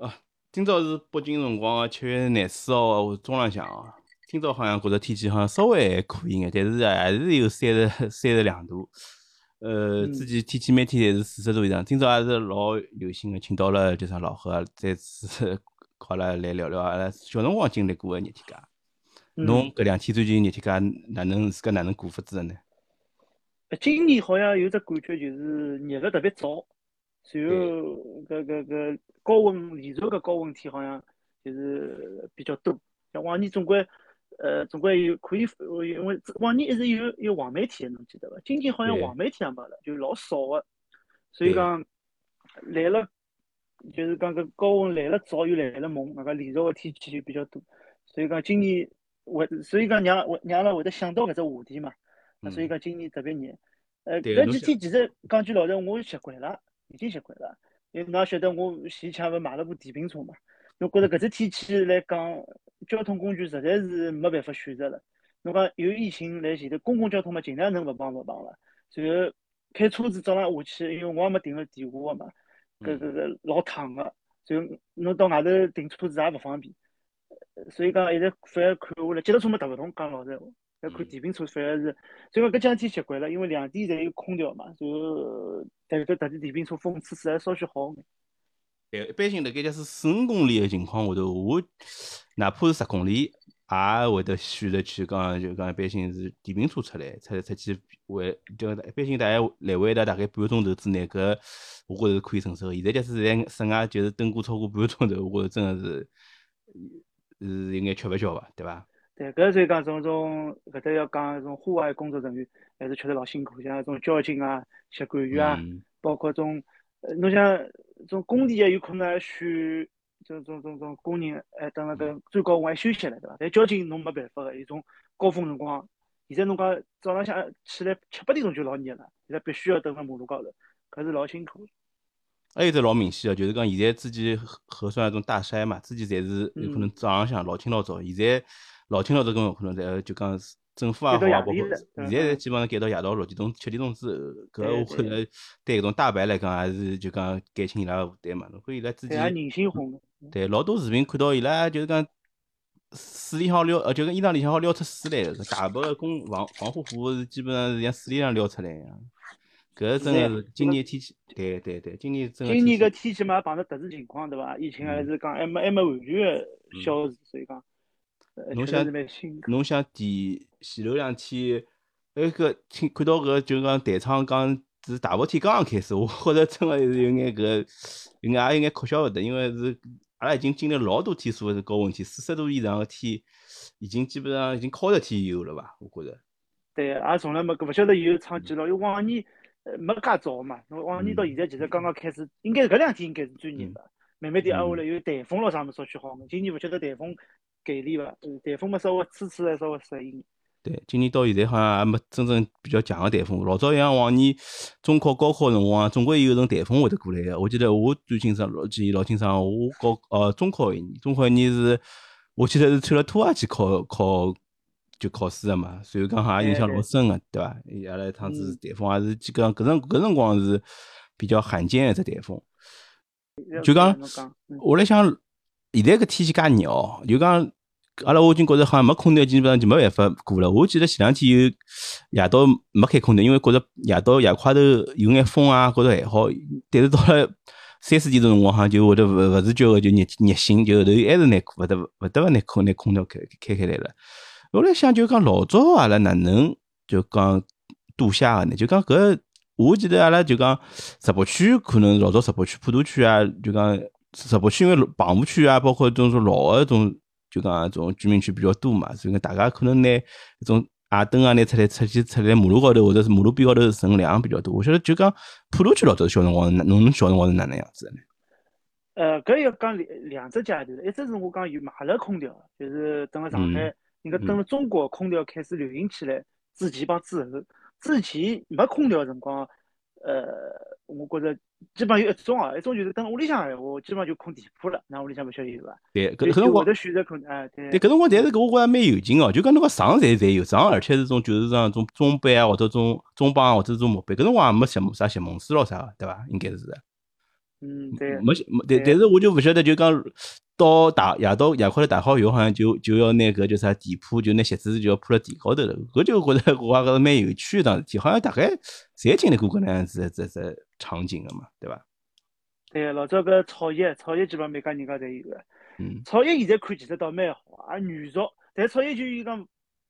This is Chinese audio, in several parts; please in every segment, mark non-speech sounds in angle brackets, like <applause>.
啊，今朝是北京辰光个七月廿四号中浪向哦。今朝好像觉着天气好像稍微还可以眼，但是还是有三十三十两度。呃，之前天气每天侪是四十度以上。今朝也是老有心个，请到了就啥老何再次靠阿拉来聊聊阿拉小辰光经历过个热天假。侬搿两天最近热天假哪能自家哪能过法子个呢？今年好像有只感觉，就是热了特别早，随后搿搿搿高温连续个高温天好像就是比较多。像往年总归。呃，总归有可以，因为往年一直有有黄梅天，侬记得伐？今年好像黄梅天也没了，就老少个。所以讲来了，就是讲搿高温来了早又来了猛，那个连续个天气就比较多。所以讲今年会，所以讲让会让阿拉会得想到搿只话题嘛。所以讲今年特别热。呃，搿几天其实讲句老实，我习惯了，已经习惯了。因为侬晓得我前抢勿买了部电瓶车嘛。侬觉着搿只天气来讲，交通工具实在是没办法选择了。侬讲有疫情来前头，公共交通嘛，尽量能勿碰勿碰了。然后开车子早上下去，因为我也没停了电话个嘛，搿搿搿老烫个。然后侬到外头停车子也勿方便，所以讲一直反而看下来，脚踏车嘛踏勿动。讲老实闲话，要看电瓶车反而是。所以讲搿两天习惯了，因为两地侪有空调嘛，然后但搿特地电瓶车风吹吹还稍许好眼。对，一般性辣盖假使四五公里个情况下头，我哪怕是十公里，也会得选择去讲，就讲一般性是电瓶车出来，出出去回，就一般性大概来回的大概半个钟头之内，搿我觉着是可以承受。现在假使在室外就是等过超过半个钟头，我觉着真的是是有眼吃勿消伐，对伐？对，搿所以讲种种搿搭要讲种户外工作人员还是确实老辛苦，像种交警啊、协管员啊，包括种。呃，侬像种工地也有可能选种种种种工人，哎，等那个最高温还休息了，对伐？但交警侬没办法个，有种高峰辰光，现在侬讲早浪向起来七八点钟就老热了，现在必须要蹲辣马路高头，搿是老辛苦。还有只老明显个，就是讲现在之前核酸那种大筛嘛，之前侪是有可能早浪向老清老早，现在老清老早根本可能在就讲。政府也好，包括现在基本上改到夜到六点钟、七点钟之后，搿我可能对搿种大白来讲，还是就讲减轻伊拉个负担嘛。侬看伊拉之前，人性化对，老多视频看到伊拉就是讲水里向撩，呃，就跟衣裳里向好撩出水来个，大白个工防防护服是基本上是像水里向撩出来一样。搿真个是今年天气，对对对，今年真今年个天气嘛碰着特殊情况对伐？疫情还是讲还没还没完全个消除，所以讲。侬想，侬想前前头两天，那个听看到搿就讲台场讲是大白天刚刚开始，我觉着真个是有眼搿，有眼也有眼哭笑勿得，因为是阿拉已经经历老多天数是高温天，四十度以上个天，已经基本上已经靠着天有了吧？我觉着。对，也从来没，勿晓得有创纪录，因为往年没介早嘛，往年到现在其实刚刚开始，应该搿两天应该是最热的，慢慢点挨下来，有台风咯啥物事稍许好眼，今年勿晓得台风。给力伐？台风嘛，稍微吹吹还稍微适应。对，今年到现在好像还没真正比较强个台风。老早像往年中考、高考辰光，总归有阵台风会得过来个。我记得我最清爽，老记忆老清爽。我高呃中考一年，中考一年是，我记得是穿了拖鞋去考考就考试个嘛。所以讲好像印象老深个，对伐？阿拉一趟子台风也是基本上搿辰搿辰光是比较罕见一只台风。就讲我来想。现在搿天气介热哦，就讲阿拉我已经觉着好像没空调，基本上就没办法过了。我记得前两天有夜到没开空调，因为觉着夜到夜快头有眼风啊，觉着还好。但是到了三四点钟辰光，好像就会得勿勿自觉个就热热醒，就后头还是拿勿得勿得勿拿空拿空调开开开来了。我来想就讲老早阿拉哪能就讲度夏个呢？就讲搿我记得阿拉就讲石浦区可能老早石浦区普陀区啊，就讲。石浦区因为棚户区啊，包括种种老个种，就讲种居民区比较多嘛，所以讲大家可能拿一种矮灯啊拿出来出去出来马路高头或者是马路边高头乘凉比较多。我晓得就讲普陀区老早小辰光，侬小辰光是哪能样子的呢？呃，搿要讲两两只阶段，一只是我讲有买了空调，就是等了上海，应该等了中国空调开始流行起来之前帮之后，之前没空调辰光，呃，我觉着。基本上有一种啊，一种就是等屋里向闲话，基本上就空地铺了，那屋里向勿晓得有伐？对，搿搿辰光的选择空，哎，对。对，搿辰光但是搿我觉着蛮有劲哦，就讲侬个床侪侪有床，而且是种就是讲种中板啊，或者种中帮或者种木板，搿辰光也没什么啥席梦思咯啥个，对伐？应该是。嗯，对，没没，但但是我就勿晓得，就讲到打夜到夜快头打好以后，好像就就要拿搿叫啥地铺，就拿席子就要铺辣地高头了。搿就觉着 <laughs> 我也觉着蛮有趣的桩事体，好像大概侪经历过搿能样子的这这场景个嘛，对伐？对，老早搿草叶，草叶基本上每家人家侪有个。嗯草叶现在看其实倒蛮好，也原熟，但草叶就有讲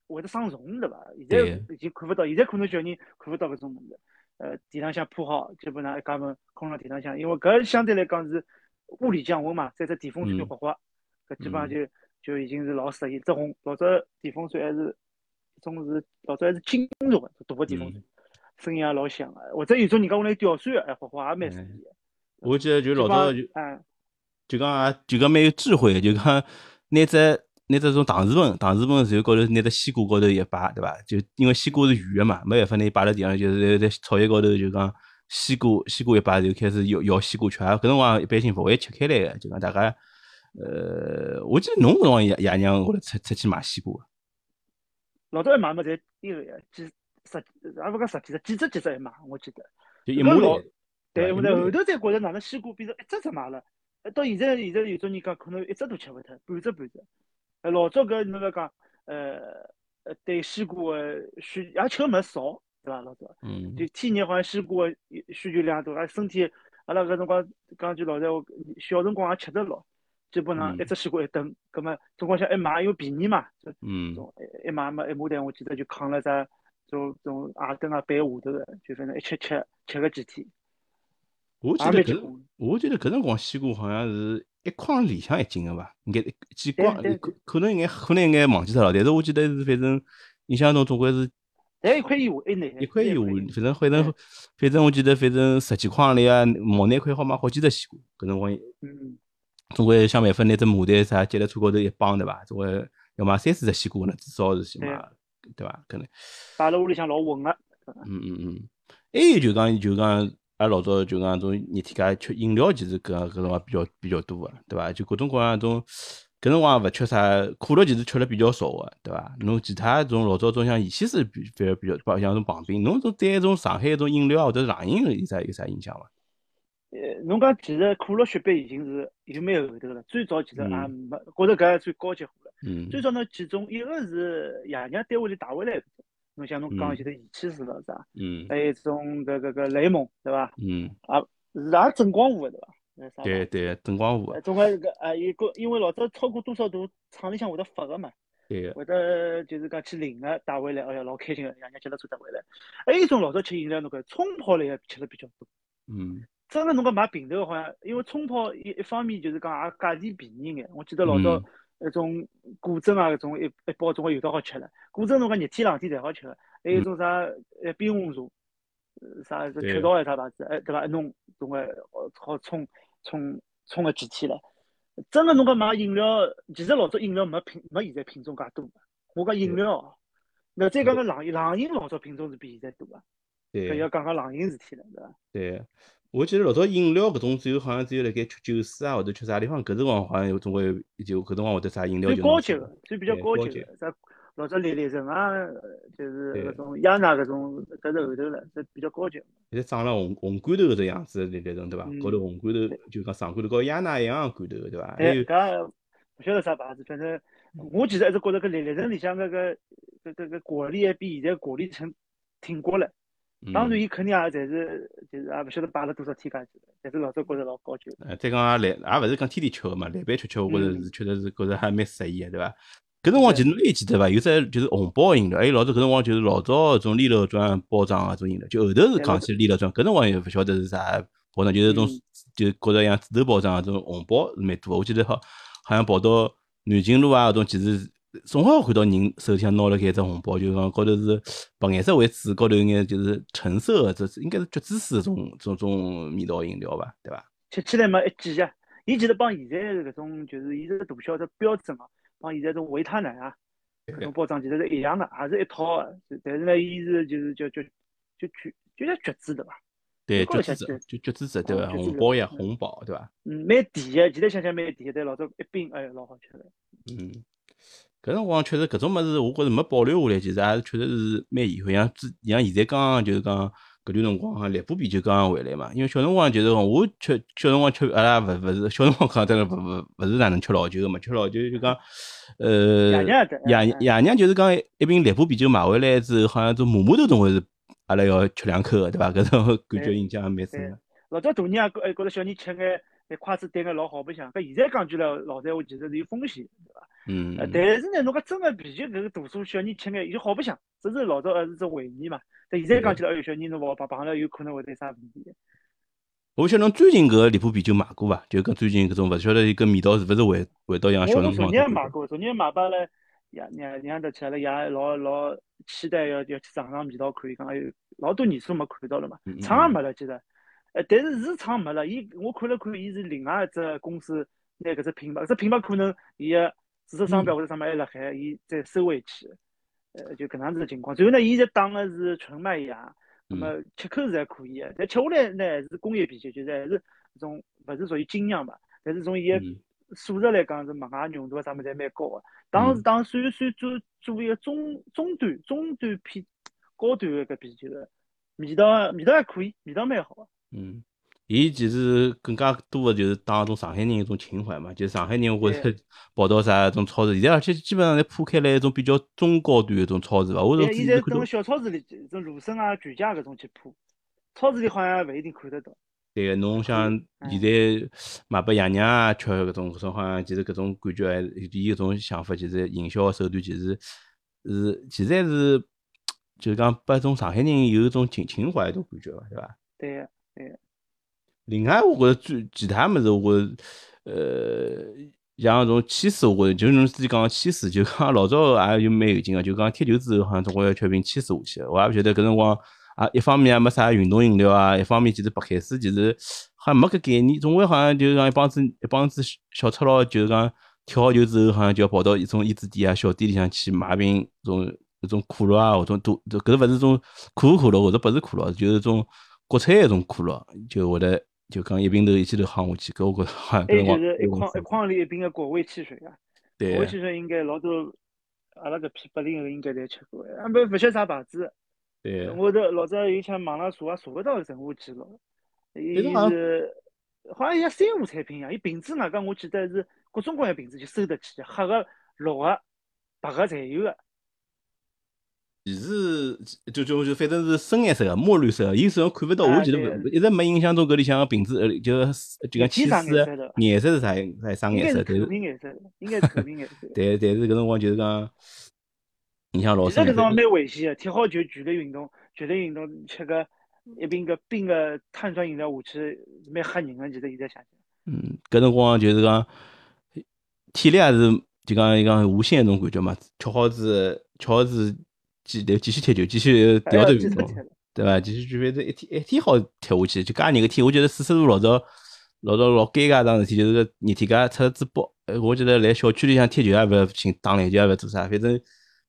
会得生虫，对伐？现在已经看勿到，现在可能小人看勿到搿种物事。呃，地浪向铺好，基本上一家门空辣地浪向，因为搿相对来讲是物理降温嘛，再只电风扇嗯刮刮，搿基本上就就已经是老适宜。只红老早电风扇还是一种是老早还是金属个大个电风扇，声音也老响个。或者有种人家屋里吊扇个，哎，刮刮也蛮适宜个。我记得就老早就嗯，就讲也就讲蛮有智慧的，就讲拿只拿只种搪瓷盆，搪瓷盆然后高头拿只西瓜高头一摆，对伐？就因为西瓜是圆个嘛，没办法，拿伊摆辣地上，就是在草叶高头就讲西瓜 <laughs> 西瓜一摆就开始摇摇西瓜吃，搿辰光一般性勿会吃开来个，就讲大家呃，我记得侬搿辰光爷爷娘会得出出去买西瓜，老早一买嘛，侪那个呀，几十也勿讲十几只，几只几只一买，我记得。就一老来，对，对后头后头才觉着哪能西瓜变成一只只买了。呃到现在现在有种人讲可能一只都吃勿脱，半只半只。呃，老早搿侬勿讲，呃呃，对西瓜个需也吃个物事少，对伐？老早嗯就天热好像西瓜个需求量大，而身体阿拉搿辰光讲句老实话，小辰光也吃得牢，基本上嗯一只西瓜一顿，葛末总光想一买，因为便宜嘛，嗯一一买嘛一马袋，我记得就扛了只种种矮凳啊背下头个，就反正一吃吃吃个几天。我记得我记得搿辰光西瓜好像是一筐里向一斤个伐？应该几对筐可可能应该可能应该忘记脱了，但是我记得是反正印象中总归是但一块以下一块以下，反正反正反正我记得反正十几筐里啊，毛那块好买好几只西瓜，搿辰光嗯，总归想办法拿只麻袋啥接辣车高头一绑对伐？总归要买三四只西瓜呢，至少是起码对伐？可能。摆辣屋里向老稳个。嗯嗯嗯，还有就讲就讲，阿拉老早就讲种热天介吃饮料，其实搿搿辰光比较比较多个，对伐？就各种各样种，搿辰光也勿缺啥，可乐其实吃了比较少个，对伐？侬其他种老早种像延禧是比反而比较，包像种棒冰，侬种对种上海种饮料或者冷饮有啥有啥印象伐？呃，侬讲其实可乐、雪碧已经是已经蛮后头了，最早其实也嗯没，觉着搿最高级。嗯最早呢其中，一个是爷娘单位里带回来的，侬像侬讲嗯前头仪器是了啥，嗯还有一种搿搿搿雷蒙对伐？嗯，是也正光武的对伐？那啥对对，正光武呃，，总归搿啊有个，因为老早超过多少度，厂里向会得发个嘛，对个，会得就是讲去领个带回来，哎呀老开心个，爷娘脚踏车带回来。还有一种老早吃饮料，侬看冲泡类个吃了比较多。嗯真个侬讲买瓶头好像，因为冲泡一一方面就是讲也价钿便宜眼。我记得老早嗯那种果珍啊，搿种一一包总归有得好吃了。果珍侬讲热天冷天侪好吃个，还有一种啥呃冰红茶，呃啥是对雀巢还是啥牌子，哎对伐？一弄总归呃好冲冲冲个几天了。真个侬讲买饮料，其实老早饮料没品没现在品种介多。我讲饮料哦，那再讲讲冷饮，冷饮老早品种是比现在多个。搿对要讲讲冷饮事体了，对伐？对。我记得老早饮料搿种只有好像只有辣盖吃酒水啊，或者吃啥地方，搿辰光好像有总归就搿辰光会得啥饮料最就高级个，最比较高级个，啥老早丽丽橙啊，就是对搿种亚娜搿种，搿是后头了，这比较高级个。现在长了红红罐头搿只样子，立立成对伐？嗯高头红罐头就讲上罐头跟亚娜一样个罐头对伐？还哎，有搿勿晓得啥牌子，反正我其实一直觉着搿丽丽橙里向搿个搿搿搿果粒还比现在果粒橙挺过了。当然，嗯伊肯定也侪是就是也勿晓得摆了多少添加剂，但是老早觉着老高级个。呃，再讲也来，也勿是讲天天吃个嘛，来杯吃吃，我觉着嗯是确实是觉着还蛮适宜个，对伐？搿辰光其实侬还记得伐？有只就是红包饮料，还有老早搿辰光就是老早种利乐庄包装个种饮料，就后头是讲起利乐庄，搿辰光也勿晓得是啥包装，就是种嗯就觉着像纸头包装个种红包是蛮多个。我记得好好像跑到南京路啊搿种，其实总好看到人手里向拿了搿只红包，就讲高头是白颜色为主，高头有眼就是橙色的，这是应该是橘子水种种种味道饮料吧，对伐？吃起来嘛一记呀，伊其实帮现在搿种就是伊这个大小的标准啊，帮现在种维他奶啊搿种包装其实是一样的，也是一套的。但是呢，伊是就是叫叫就橘就叫橘子对伐？对，橘子就橘子汁对伐？红包呀，嗯红包对伐？嗯，蛮甜的，现在想想蛮甜的，但老早一冰哎老好吃的。嗯，搿辰光确实搿种物事，我觉着没保留下来，其实也是确实是蛮遗憾。像之像现在刚刚就是讲搿段辰光哈，烈补啤酒刚刚回来嘛，因为小辰光就是讲我吃小辰光吃阿拉勿勿是小辰光讲真个勿勿勿是哪能吃老酒个嘛，吃老酒就讲呃爷娘的爷爷娘就是讲一瓶烈补啤酒买回来之后，好像做码码头总归是阿拉要吃两口个对伐？搿种感觉印象也蛮深对个。，老早大人也觉觉着小人吃眼眼筷子对眼老好白相，搿现在讲句来老实话，其实是有风险，对伐？嗯，但是呢，侬讲真个啤酒搿个大数小人吃眼就好白相，只是老早还是只回忆嘛。但现在讲起来，哎哟，小人侬勿好碰碰了，有可能会得有啥问题的。我晓得侬最近搿个烈补啤酒买过伐？就讲最近搿种勿晓得伊搿味道是勿是回回到像小辰我昨光搿种日买过，昨日买拨阿拉爷娘娘得去，阿拉爷老老期待要要去尝尝味道看，伊讲哎哟，老多年数没看到了嘛厂也没了，其实，呃，但是是厂没了，伊我看了看，伊是另外一只公司拿搿只品牌，搿只品牌可能伊个注册商标或者啥么还辣海，伊再收回去，呃，就搿能样子的情况。最后呢，伊现在打个是纯麦芽，那么吃口是还可以的，但吃下来呢还是工业啤酒，就是还是搿种勿是属于精酿嘛，但是从伊个嗯素质来讲是麦芽浓度啊啥么侪蛮高个。当时当算算做做一个中中端中端偏高端个搿啤酒的，味道味道还可以，味道蛮好个。嗯，伊其实更加多的就是当种上海人一种情怀嘛，就是上海人或者跑到啥种超市，现在而且基本上侪铺开来一种比较中高端的一种超市吧。我现在前看到等，小超市里，种卢森啊、全家搿种去铺，超市里好像勿一定看得到。对个，侬像嗯现在买拨爷娘啊吃搿种搿种好像其实搿种感觉还伊搿种想法，其实营销手段其实是其实还是就是讲拨种上海人有一种情情怀一种感觉伐，对伐？对个，另外，我觉着最其他物事，我觉着呃，像种起司，我觉着就是侬之前讲个起司，就讲老早也有蛮有劲个，就讲踢球之后，好像总归要吃瓶起司下去。我也勿晓得搿辰光啊，一方面也没啥运动饮料啊，一方面其实白开水其实好像没搿概念，总归好像就是讲一帮子一帮子小赤佬，就是讲踢好球之后，好像就要跑到一种烟子店啊、小店里向去买瓶种搿种可乐啊，或者都搿勿是种可口可乐或者不是可乐，就是种国产一种可乐，就会得就讲一瓶头一记头夯下去，搿我觉着好像搿还有辰光就是一筐一筐里一瓶个果味汽水啊，果对味汽水应该老多阿拉搿批八零后应该侪吃过的，啊不勿晓得啥牌子。对，我头老早有像网上查也查勿到任何记录，伊是好像是好像像三无产品一样，伊瓶子外加我记得是各种各样瓶子就收得起，黑个、绿个、白个侪有个。其实就就就反正是深颜色个、墨绿色个，伊实际上看不到，啊我记得一直没印象中搿里向个瓶子，呃，就就讲起天上司颜色是啥啥啥颜色，应该是透明颜色，应该是透明颜色的。<laughs> 但但是搿辰光就是讲印象老其实搿深辰。光蛮危险的，踢好球剧烈运动，剧烈运动吃个一瓶个冰个碳酸饮料下去，蛮吓人个。其实现在想想，嗯，搿辰光就是讲体力也是就讲一讲无限一种感觉嘛，吃好子吃好子继继继续踢球，继续第二还要段运动。对伐？继续举反正一天一天好踢下去，就介热个天，我觉得四十度老早老早老尴尬一桩事体，就是个热天介出只包，呃我觉得来小区里向踢球也勿要寻打篮球也勿要做啥，反正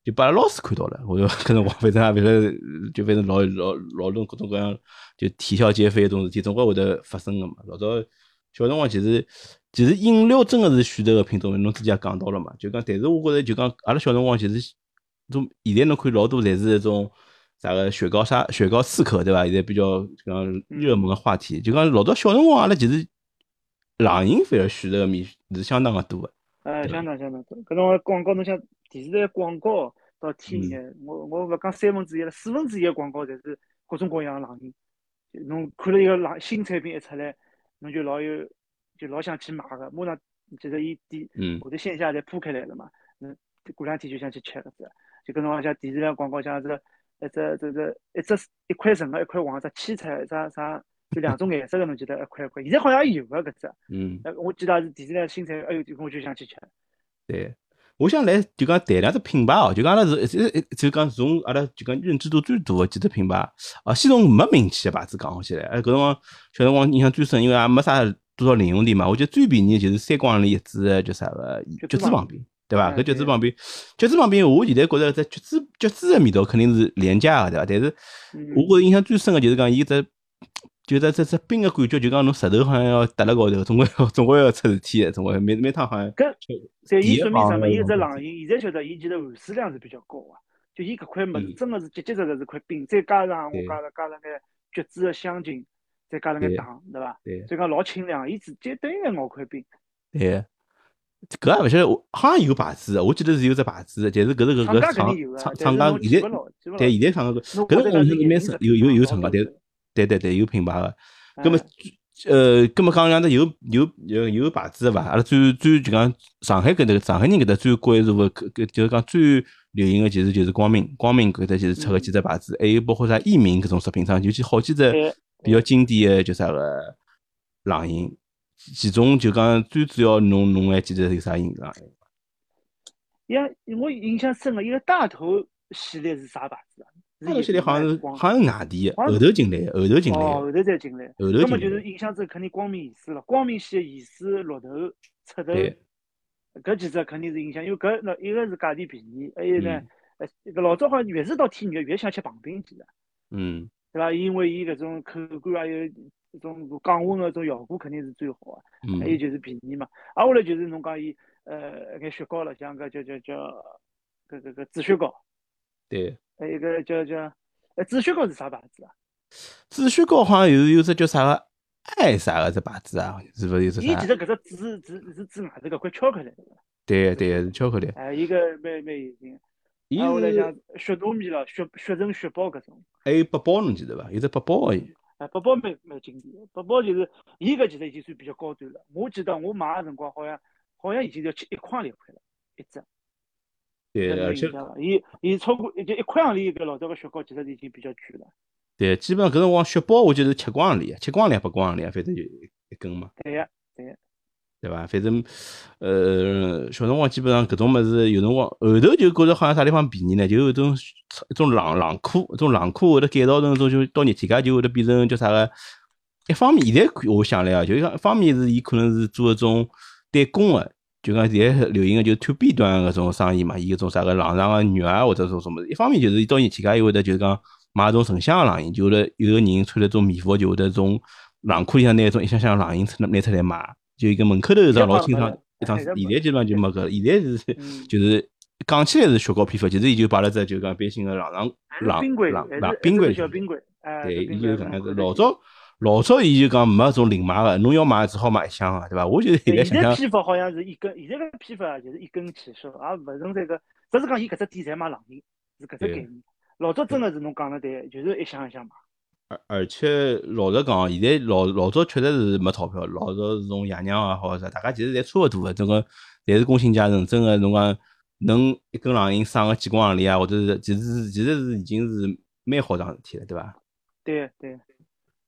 就把阿拉老师看到了，我就搿辰光反正也勿晓得，就反正老老老多各种各样就啼笑皆非一种事体，总归会得发生个嘛。老早小辰光其实其实饮料真个是选择个品种，侬之前也讲到了嘛，就讲但是我觉着就讲阿拉小辰光其实种现在侬看老多侪是一种。啥个雪糕啥、雪糕刺客对伐？现在比较讲热门个话题，就讲老早小辰光阿拉其实冷饮反而选择个面是相当个多个。呃，相当相当多。搿辰光广告，侬像电视台广告到天嗯热，我我勿讲三分之一了，四分之一个广告侪是各种各样个冷饮。侬看了一个冷新产品一出来，侬就老有就老想去买个，马上其实伊店嗯后头线下侪铺开来了嘛，嗯，过两天就想去吃搿只。就搿辰光像电视台广告，像这一只这这一只一块橙个，一块黄个，只青菜啥啥，就两种颜色个，侬记得一块一块。现在好像也有个搿只，嗯，呃，我记得也是电视台新菜，哎呦，我就想去吃。对。我想来就讲谈两只品牌哦，就讲阿拉是一一就讲从阿拉就讲认知度最大个几只品牌啊，先从没名气个牌子讲起来。哎，搿辰光小辰光印象最深，因为也没啥多少零用钿嘛，我觉得最便宜的就是三光里一支叫啥个橘子旁边，对伐？嗯搿橘子旁边，橘子旁边，我现在觉着这橘子橘子的味道肯定是廉价个，对伐？但是嗯我觉着印象最深个就是讲伊只。就这这这冰个感觉，就讲侬舌头好像要搭辣高头，总归要总归要出事体的，总归每每趟好像搿对，伊说明啥么？伊搿只冷饮，现在晓得伊其实含水量是比较高个，就伊搿块物事嗯真个是结结实实是块冰，再加上我对加了加了眼橘子个香精，再加了眼糖，对伐？对所以讲老清凉，伊直接等于熬块冰。对，搿也勿晓得，我好像有牌子的，我记得是有只牌子的，但是搿是搿搿厂厂厂家现在。对现在厂家搿侬搿种我蛮眼睛的深有有有厂家，但对对对有品牌个。葛么哎呃，葛么讲两只有有有有牌子个伐？阿拉最最就讲上海搿搭上海人搿搭最关注个搿搿就是讲最流行个其实就是光明，光明搿搭就是出个几只牌子，还有包括啥益民搿种食品厂，尤其好几只比较经典个叫啥个冷饮，其中就讲最主要侬侬还记得有啥饮冷饮？伊拉我印象深个，一个大头系列是啥牌子啊？是大头系列好像是好像是外地的，后头进来的，后头进来哦，的，后头再进来。后头那么进来的。就是印象中肯定光明盐水了，光明系水、绿豆、赤豆，搿几只肯定是印象，因为搿那一个是价钿便宜，还有呢嗯，呃，老早好像越是到天热越想吃棒冰其实，嗯，对伐？因为伊搿种口感还有搿种降温个搿种效果肯定是最好个，还有嗯，就是便宜嘛。挨下来就是侬讲伊呃眼雪糕了，像搿叫叫叫搿搿搿紫雪糕，对。还有一个叫叫呃紫雪糕是啥牌子啊？紫雪糕好像有有只叫啥个爱啥个只牌子啊？是勿是有只啥伊其？实搿只紫紫是紫外头搿块巧克力，对伐？对对，是巧克力。哎，伊个蛮蛮有劲。伊挨下来像是雪糯米了，雪雪城雪包搿种，还有八宝，侬记得伐？有只八宝个，哎，八宝蛮蛮经典的。八宝就是伊搿其实已经算比较高端了。我记得我买个辰光好像好像已经要七一块两块了，一只。对，而且？伊伊超过就一块洋钿搿老早个雪糕其实已经比较贵了。对，基本上搿辰光雪宝我就是七光行钿，七光洋钿八光洋钿，反正就一根嘛，对呀，对对伐？反正呃，小辰光基本上搿种物事，有辰光后头就觉着好像啥地方便宜呢，就有一种一种冷冷库，一种冷库会得改造成种就到热天介就会得变成叫啥个。一方面，现在我想来啊，就讲一方面是伊可能是做一种代工个，就讲现在流行个就是 to B 端搿种生意嘛，伊搿种啥个冷藏个肉啊或者说什么，一方面就是伊到热天介又会得就是讲买种成箱个冷饮，就会得有个人穿了种棉服，就会得从冷库里向拿一种一箱箱冷饮出来拿出来卖，就一个门口头一张老清爽一张，现在基本上就没个了，<laughs> 现在是嗯就是讲起来是雪糕批发，其实伊就摆了只就讲一般性个冷藏冷冰柜，冷还是冷冰柜小冰柜，哎，对，伊就搿样子。口头有老早老早伊就讲没种零卖个，侬要买只好买一箱个，对伐？我就现在现在想想，批发好像是一根，现在个批发就是一根起售，也勿存在个，只是讲伊搿只店侪卖冷饮，是搿只概念。老早真个是侬讲的对，就是一箱一箱买。而而且老实讲，现在老老早确实是没钞票，老早是从爷娘也好啥，大家其实侪差勿多个，整个侪是工薪阶层，真个侬讲能一根冷饮省个几光洋钿啊，或者是其实是其实是已经是蛮好桩事体了，对伐？对对，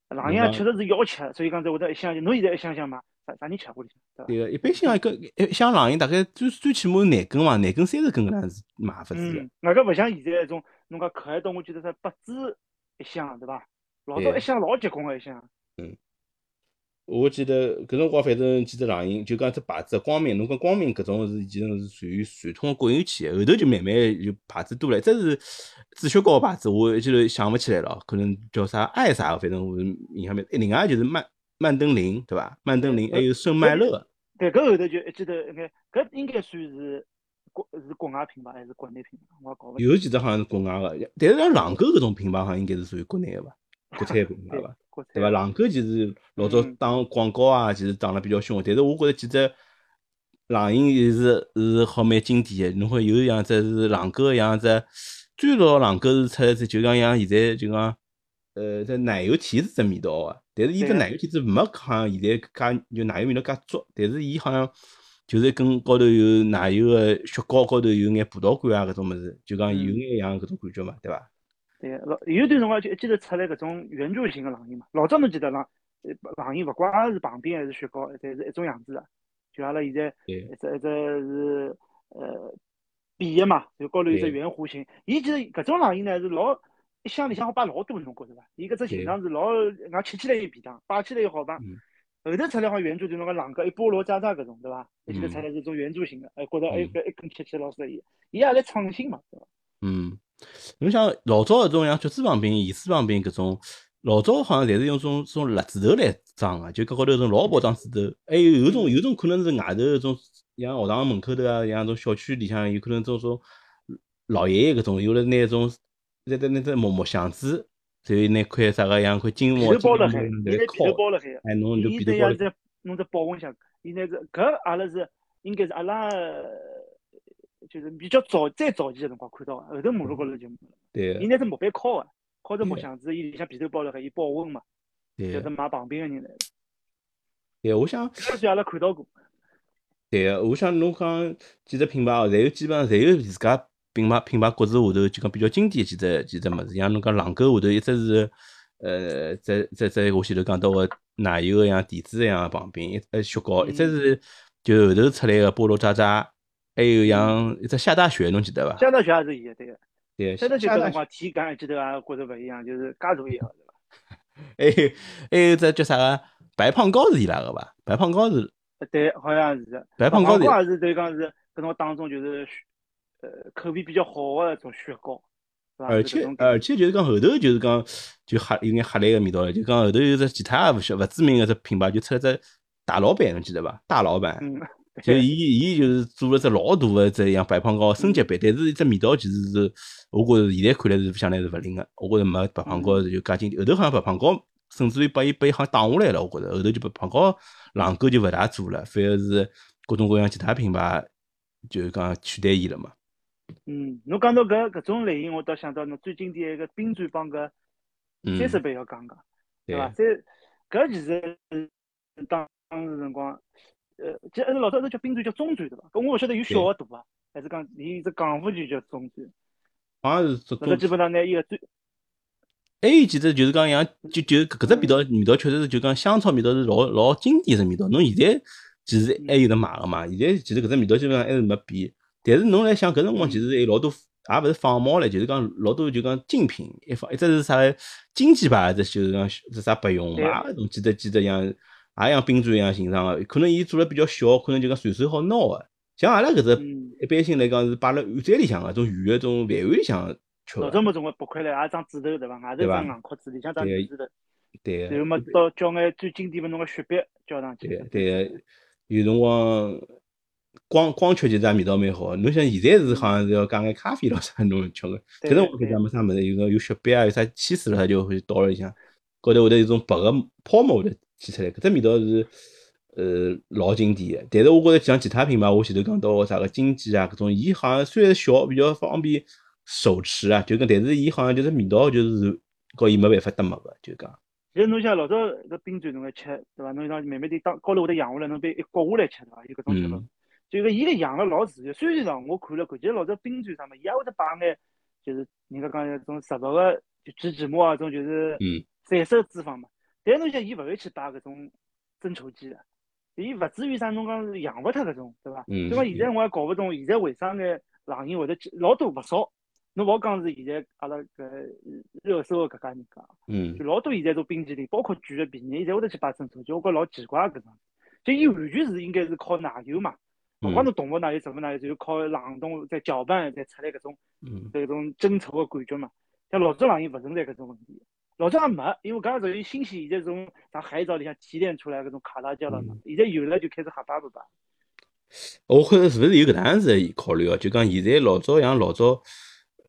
冷侬讲饮确实是要吃，所以讲才会得一箱箱，侬现在一箱箱买，啥啥人吃屋里向，对个，一般性一个一箱冷饮大概最最起码廿根嘛，廿根三十根搿能样子买法子个。嗯，外加勿像现在那种，侬讲可爱到我觉得是八支一箱，对伐？老早一箱老结棍个一箱。我记得搿辰光反正几只冷饮，就讲只牌子光明，侬讲光明搿种是已经是属于传统个国有企业，后头就慢慢就牌子多了。这是紫雪糕牌子，我一记头想勿起来了，可能叫啥爱啥个，反正我印象蛮。另外就是曼曼登林，对伐？曼登林还有圣麦乐，对，搿后头就一记头应该，搿应该算是国是国外品牌还是国内品牌？我也搞勿清。有几只好像是国外个，但是像狼狗搿种品牌好像应该是属于国内个伐？国产品牌对伐？，对伐？狼狗其实老早嗯打广告啊，其实打了比较凶，但是我觉着几只狼鹰也是是好蛮经典的。侬看有一样子是狼狗一样子，最早狼狗是出来只就讲像现在就讲，呃，这奶油提是只味道个，但是伊只奶油提子没好像现在介就奶油味道介足，但是伊好像就是一根高头有奶油个雪糕，高头有眼葡萄干啊搿种物事，就讲有嗯眼像搿种感觉嘛，对伐？对，老有段辰光就一记头出来搿种圆柱形个冷饮嘛。老早侬记得冷呃冷饮，勿管是棒冰还是雪糕，侪是一种样子个。就阿拉现在对一只一只是呃扁个嘛，就高头有只圆弧形。伊其实搿种冷饮呢是老一箱里向好摆老多，侬觉着伐？伊搿只形状是老，俺吃起来又便当，摆起来又好摆。嗯后头出来好像圆柱就侬个冷个，一菠萝渣渣搿种，对伐？一记头嗯出来是种圆柱形个，哎，觉着哎一根吃起来老适意。伊也来创新嘛，对伐？嗯，侬想老早搿种像橘子棒冰、盐水棒冰搿种，老早好像侪是用种种蜡纸头来装个，就搿高头种老薄装纸头，还有有种有种可能是外头搿种像学堂门口头啊，像种小区里向有可能种种老爷爷搿种，有了拿种在在那只木木箱子然后拿块啥个像块金皮毛头包了海，金毛有眼皮包了海。哎，侬就伊皮头包了，现在在弄只保温箱，现在是搿阿拉是应该是阿拉呃就是比较早再早期个辰光看到个，后头马路高头就没了。对。个伊拿只木板敲个，敲只木对。箱子，伊里向皮头包了海，伊保温嘛，对。个买旁边个人来。对个，我想。搿是阿拉看到过。对个，我想侬讲几只品牌哦，侪有基本上侪有自家品牌品牌角子下头就讲比较经典的几只几只物事，像侬讲狼狗下头一只是呃，在在在我前头讲到个奶油个像提子一样个旁边，一呃雪糕，一只是就后头出来个菠萝渣渣，还有像一只下大雪，侬记得伐？下大雪也是伊个，对个。对，下大雪下大雪，搿辰光体感记头也觉着勿一样，就是加大一个，对伐？<laughs> 还有还有只叫啥个白胖糕是伊拉个伐？白胖糕是呃对，好像是的。白胖糕是糕也是等于讲是搿种当中就是呃口味比较好个一种雪糕，而且而且就是讲后头就是讲就黑有眼黑来个味道了，就讲后头有只其他也勿晓勿知名个只品牌就出了只大老板，侬记得伐？大老板，嗯，<laughs> 就伊伊就是做了只老大个只样白胖高升级版，但是只味道其实是我觉着现在看来是相对是勿灵个，我觉着没白胖高就介经典。后头好像白胖高甚至于把伊把伊好像打下来了，我觉着后头就白胖高狼狗就勿大做了，反而是各种各样其他品牌就是讲取代伊了嘛。嗯，侬讲到搿搿种类型，我倒想到侬最经典一个冰砖帮搿嗯，三十倍要讲讲，对对伐？三搿其实当时辰光，呃，其实老早头叫冰钻叫中钻对伐？搿我勿晓得有小个大啊，还是讲伊只港呼就叫中钻？好像是这种搿基本上拿伊个最还有几只就是讲像就就搿只味道味道确实是就讲香草味道是老老经典只味道。侬现在其实还有得买个嘛？现在其实搿只味道基本上还是没变。但是侬来想搿辰光其实还有老多也勿是仿冒唻，就是讲老多就讲精品，一方一只是啥经济牌，一只就是讲是啥白用嘛，侬记得记得像也像冰砖一样形状个，可能伊做了比较小，可能就讲随手好拿个。像阿拉搿只嗯，一般性来讲是摆辣碗盏里向个，种圆个种饭碗里向吃个。老早么种个薄块唻，也装纸头对伐？外头硬壳子，里向装对纸头，对个。然后么到叫眼最经典个侬个雪碧浇上去。对对，有辰光光光吃其实也味道蛮好。侬像现在是好像是要加眼咖啡咯啥侬吃个，对搿辰光对搿家没啥物事，有个有雪碧啊，有啥汽水了，他就会倒了里向，高头会得有种白个泡沫会得起出来，搿只味道是呃老经典个。但是我觉着像其他品牌，我前头讲到个啥个经济啊，搿种伊好像虽然小，比较方便手持啊，就跟但是伊好像就是味道就是和伊没办法搭默个，就讲。其实侬想老早搿冰砖侬来吃，对伐？侬像慢慢地当高头会得养下来，侬被一刮下来吃，对伐？有搿种吃法嗯。就个伊个养了老自然，虽然讲我看了看，其实老早冰钻上面伊也会得摆眼，就是人家讲那种植物个就植脂末啊，种就是嗯散色脂肪嘛。但是侬想伊勿会去摆搿种增稠剂的，伊勿至于啥侬讲是养勿脱搿种，对伐？嗯所以讲现在我也搞勿懂，现在为啥眼冷饮会得老多勿少？侬勿好讲是现在阿拉搿热搜个搿家人家。嗯就老多现在种冰淇淋，包括举个便宜，现在会得去摆增稠剂，我觉老奇怪搿种。就伊完全是应该是靠奶油嘛，勿管嗯侬动物奶油、植物奶油，就是靠冷冻再搅拌再出来搿种嗯搿种增稠个感觉嘛。像老早冷饮勿存在搿种问题，老早也没，因为搿也属于新鲜，现在从啥海藻里向提炼出来搿种卡拉胶了嘛，现在有了就开始瞎摆不摆。我觉着是勿是有搿能样子的考虑哦？就讲现在老早像老早，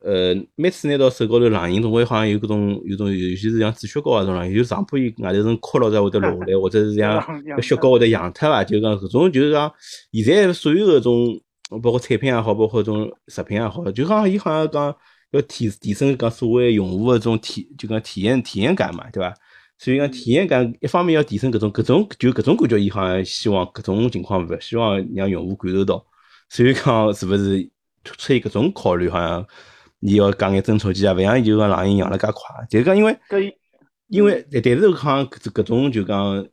呃，每次拿到手高头冷饮，总归好像有搿种有种，尤其是像紫雪糕啊种冷饮，就上铺伊外头层壳咯，才会得落下来，<laughs> 或者是像雪糕会得养脱伐？就讲搿种就是讲，现在所有搿种，包括产品也好，包括种食品也好，就讲伊好像讲要提提升讲所谓用户个种体，就讲体验体验感嘛，对伐？所以讲体验感，一方面要提升搿种搿种就搿种感觉，伊好像希望搿种情况勿希望让用户感受到。所以讲是勿是出于搿种考虑，好像你要讲眼增稠剂啊，勿像就讲冷饮养了介快。就是讲因为搿因为但但是好像搿搿种就讲，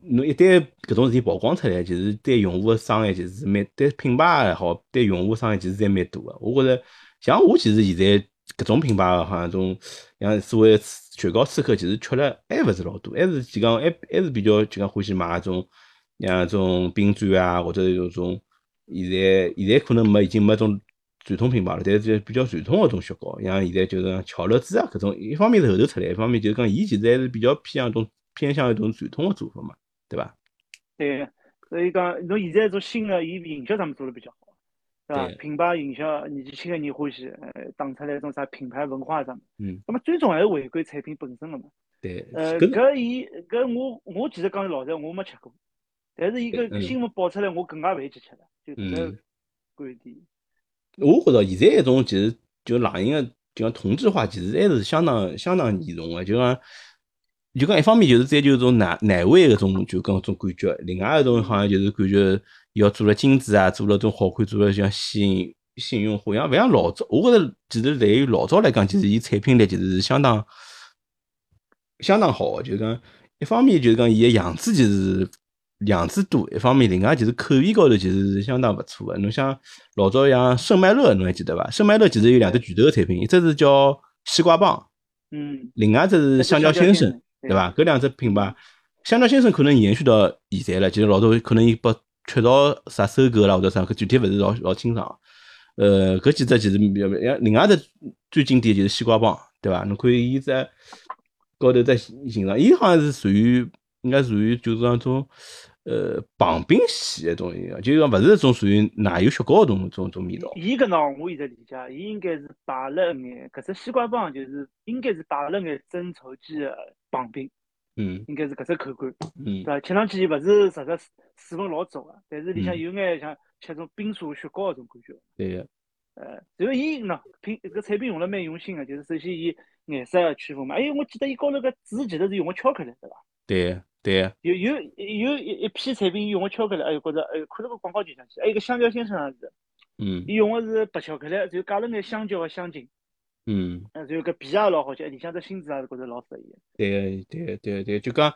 侬一旦搿种事体曝光出来，其实对用户个伤害其实是蛮，对品牌也好，对用户伤害其实侪蛮大个。我觉着，像我其实现在搿种品牌个好像种像所谓雪糕刺客，其实吃了还勿是老多，还是就讲还还是比较就讲欢喜买搿种像种冰砖啊，或者有种现在现在可能没已经没种传统品牌了，但是比较传统个种雪糕，像现在就是巧乐兹啊搿种，一方面是后头出来，一方面就是讲伊其实还是比较偏向一种偏向一种传统个做法嘛，对伐？对，所以讲侬现在种新个，伊营销上面做的比较好。对吧？品牌营销，年纪轻的人欢喜，呃，打出来一种啥品牌文化啥么。嗯，那么最终还是回归产品本身了嘛。对，呃，搿搿伊搿我我其实讲句老实，我没吃过，但是伊嗯搿新闻爆出来，我更加勿会去吃了，就搿观点。我觉着现在一种其实就冷饮个就讲同质化，其实还是相当相当严重个。就讲就讲一方面就是追求种奶奶味搿种就讲种感觉，另外一种好像就是感觉要做了精致啊，做了种好看，做了像吸引吸引用户，像勿像老早，我觉着其实对于老早来讲，其实伊产品力其实是相当相当好，就是讲一方面就是讲伊个样子其实样子多，一方面另外就是口味高头其实是相当勿错个。侬像老早像圣麦乐，侬还记得伐？圣麦乐其实有两只巨头个产品，一只是叫西瓜棒，嗯，另外一只是香蕉先生，对伐？搿两只品牌，香蕉先生可能延续到现在了，其实老早可能伊被缺少啥收购啦或者啥，搿具体勿是老老清爽。呃，搿几只其实比较，另外一只最经典就是西瓜棒，对伐？侬可以伊在高头再欣赏，伊好像是属于应该属于就是讲种呃棒冰系的种一个，就是讲勿是一种属于奶油雪糕的种种种味道。伊搿喏，我现在理解，伊应该是摆了眼，搿只西瓜棒就是应该是摆了眼增稠剂的棒冰，嗯。应该是搿只口感，嗯。对伐？吃上去勿是实质水分老足个，但是里向嗯。有眼像吃种冰沙雪糕搿种感觉。对。个，呃，然后伊喏，品搿产品用了蛮用心个，就是首先伊颜色区分嘛，哎，我记得伊高头搿纸其实是用个巧克力，对伐？对个对。个，有有有一一批产品用个巧克力，哎哟，觉着哎哟，看到个广告就想起，还有一个香蕉先生也是，嗯。伊用个是白巧克力，就加了眼香蕉个香精，嗯。呃，然后搿皮也老好吃，里向只芯子也是觉着老适意个。对对对对，就讲，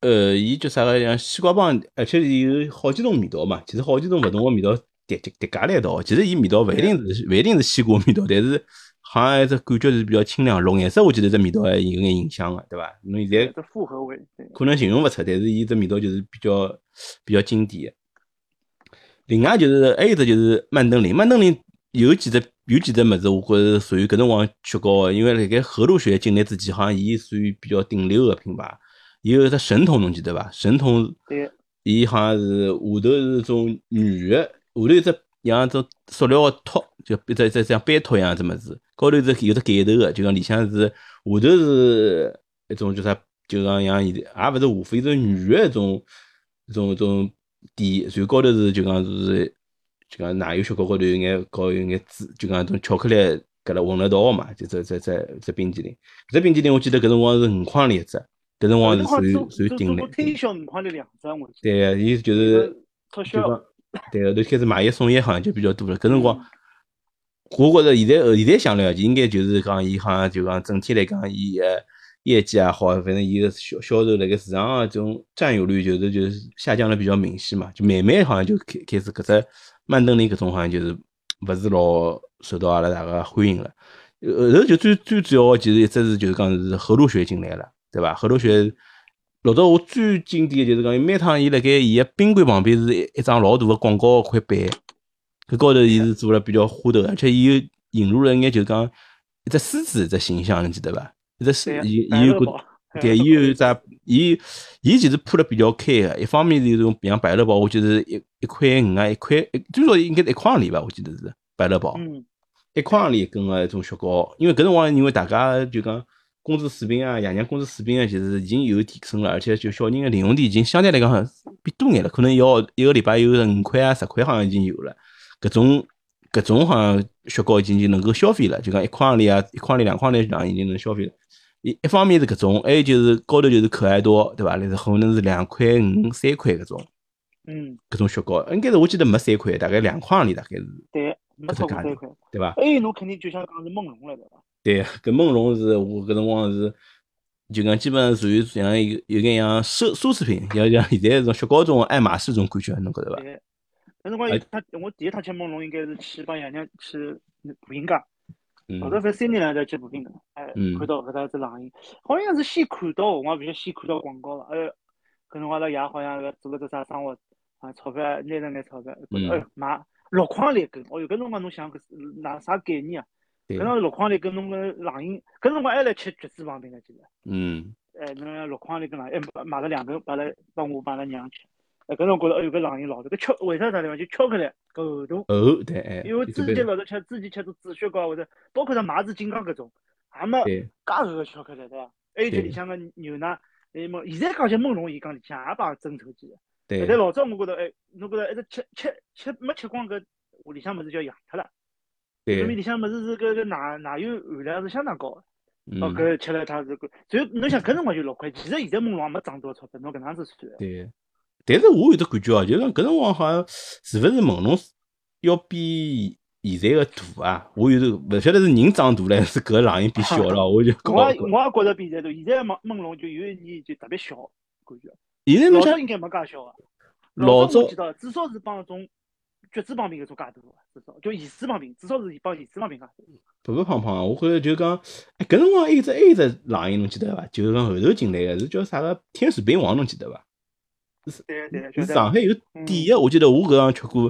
呃，伊叫啥个像西瓜棒，而且有好几种味道嘛。其实好几种勿同个味道叠叠叠加来一道，其实伊味道勿一定是勿一定是西瓜味道，但是好像一只感觉是比较清凉。绿颜色我记得这味道还有眼影响个，对伐？侬现在这复合味，对，可能形容勿出，但是伊只味道就是比较比较经典。另外就是还有一只就是曼登林，曼登林有几只有几只么子，我觉着属于搿辰光雪糕个，因为辣盖和路雪进来之前，好像伊属于比较顶流个品牌。伊有一只神童，侬记得伐？神童对，伊好像是下头是种女个，下头一只像种塑料个托，就一只一只像杯托一样只么子，高头是有只盖头个，就讲里向是下头是一种叫啥，就讲像现在也勿是无非一种女个一种一种一种底，然后高头是就讲是就讲奶油雪糕高头有眼搞有眼籽，就讲种巧克力搿辣混了一道个嘛，就这这这这冰淇淋，搿只冰淇淋我记得搿辰光是五块钿一只，搿辰光是属于做属于顶流做做过。推销五块钿两。对个，伊就是就促销，<laughs> 对个，头开始买一送一，好像就比较多了。搿辰光，我觉着现在后现在想来，应该就是讲，伊好像就讲整体来讲，伊个业绩也好，反正伊个销销售辣盖市场个这种占有率，就是就是下降了比较明显嘛。就慢慢好像就开开始搿只曼登林搿种好像就是勿是老受到阿拉大家欢迎了。后头就最最主要个，其实一只是就是讲是何路雪进来了，对伐？何路雪。老早我最经典的就是讲，每趟伊辣盖伊个宾馆旁边是一一张老大个广告块板，搿高头伊是做了比较花头，而且伊又引入了一眼就是讲一只狮子一只形象，侬记得伐？一只狮对，伊伊有个 <laughs> 对，伊有一只伊伊其实铺了比较开个，一方面是有种像百乐宝，我记得是一一块五啊，一块最少应该是一块钿吧，我记得是百乐宝。嗯，一块钿一根个一种雪糕，因为搿辰光因为大家就讲工资水平啊，爷娘工资水平啊，其实已经有提升了，而且就小人个零用钿已经相对来讲变多眼了，可能要一个礼拜有五块啊、十块好像已经有了。搿种搿种好像雪糕已经就能够消费了，就讲一块钿啊、一块钿、两块钿上已经能消费了。一一方面是搿种，还有就是高头就是可爱多，对伐？那是可能是两块五、三块搿种嗯，搿种雪糕，应该是我记得没三块，大概两块钿大概是，对，没超过三块。对伐？还有侬肯定就像讲是梦龙了，对伐？对，搿梦龙是我搿辰光是，就讲基本上属于像有有眼像奢奢侈品，像像现在这种雪糕种爱马仕种感觉，侬觉得伐？对，搿辰光哎他我第一趟吃梦龙应该是去帮爷娘去步行街，嗯后头反正三年两头去步行街，哎，嗯看到搿搭只冷饮，好像是先看到，我也勿晓得先看到广告了，哎哟，搿辰光阿拉爷好像搿做了只啥生活，啊，钞票拿着眼钞票，哎哟买六块钿一根，哦哟，搿辰光侬想搿是哪啥概念啊？对搿辰光六块钿跟侬个冷饮，搿辰光还来吃橘子棒冰个，记得。嗯，哎，侬六块钿跟冷，哎，买了两根，把了帮我帮阿拉娘吃。哎，搿辰光觉着，哎哟，搿冷饮老头，搿巧为啥啥地方就巧克力搿厚度？哦，对，哎，因为之前老早吃之前吃种紫雪糕或者包括像麻子金刚搿种，也没介厚个巧克力对伐？还有就里向个牛奶，哎么现在讲起梦龙，伊讲里向也帮增稠剂的。对但老早我觉着，哎，侬觉着一直吃吃吃没吃光搿屋里向物事就要养脱了，说明对，里向物事是搿个奶奶油含量是相当高个。哦，嗯，搿吃了它是搿，所以侬想搿辰光就六块，其实现在梦龙也没涨多少钞票，侬搿能样子算的。对。但是我有只感觉哦，就讲搿辰光好像是勿是朦胧要比现在个大啊？我有时候勿晓得是人长大了，还是搿个冷饮变小了，<laughs> 我就搞我。也我也觉着比现在大，现在朦朦胧就有一年就特别小，感觉。现在老早应该没介小个，老早早我记得至少是帮种橘子旁边搿种介大个，至少就盐水旁边，至少是帮盐水旁边介大。白白胖胖，我觉着就讲，哎，搿辰光还有只还有只冷饮，侬记得伐？就是讲后头进来个是叫啥个天使冰王，侬记得伐？对对，是上海有第一，我记得我搿趟吃过，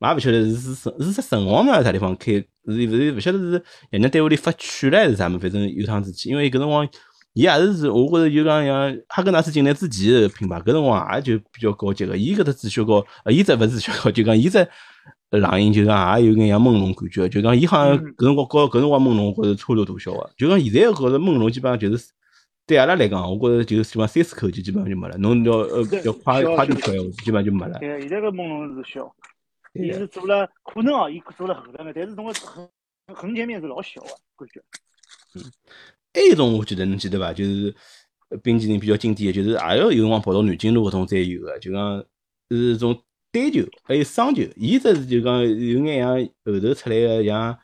也勿晓得是是神是只神王是啥地方开？是勿是勿晓得是爷娘单位里发券唻还是啥么？反正有趟子去，因为搿辰光伊也是是，我觉着就讲像哈根达斯进来之前个品牌，搿辰光也就比较高级个。伊搿只紫雪糕，呃，伊只勿是紫雪糕，就讲伊只冷饮，就讲也有眼像朦胧感觉，就讲伊好像嗯搿辰光和搿辰光朦胧，我觉着差头大小个。就讲现在觉着朦胧基本上就是。对阿拉来讲，我觉着就基本上三四口就基本上就没了。侬要呃要快小快点小吃，基本上就没了。对，现在个梦龙是小，伊是做了，可能哦，伊做了后头个，但是侬个横横截面是老小个，感觉。还有一种我记得侬记得伐？就是呃冰淇淋比较经典的，就是也要有辰光跑到南京路搿种才有个，就讲是种单球，还有双球。伊只是就讲有眼像后头出来个像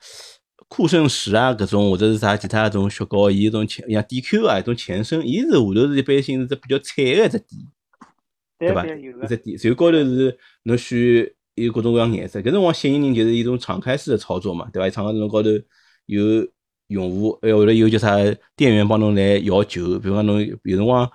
酷盛石啊搿种，或者是啥其他种雪糕，伊种前像 DQ 啊一种前身，伊是下头是一般性是只比较菜个一只底。对伐，一只底，然后高头是侬选有各种各样颜色。搿辰光吸引人就是一种敞开式的操作嘛，对伐？场侬高头有用户，哎，或者有叫啥店员帮侬来摇球，比如讲侬有辰光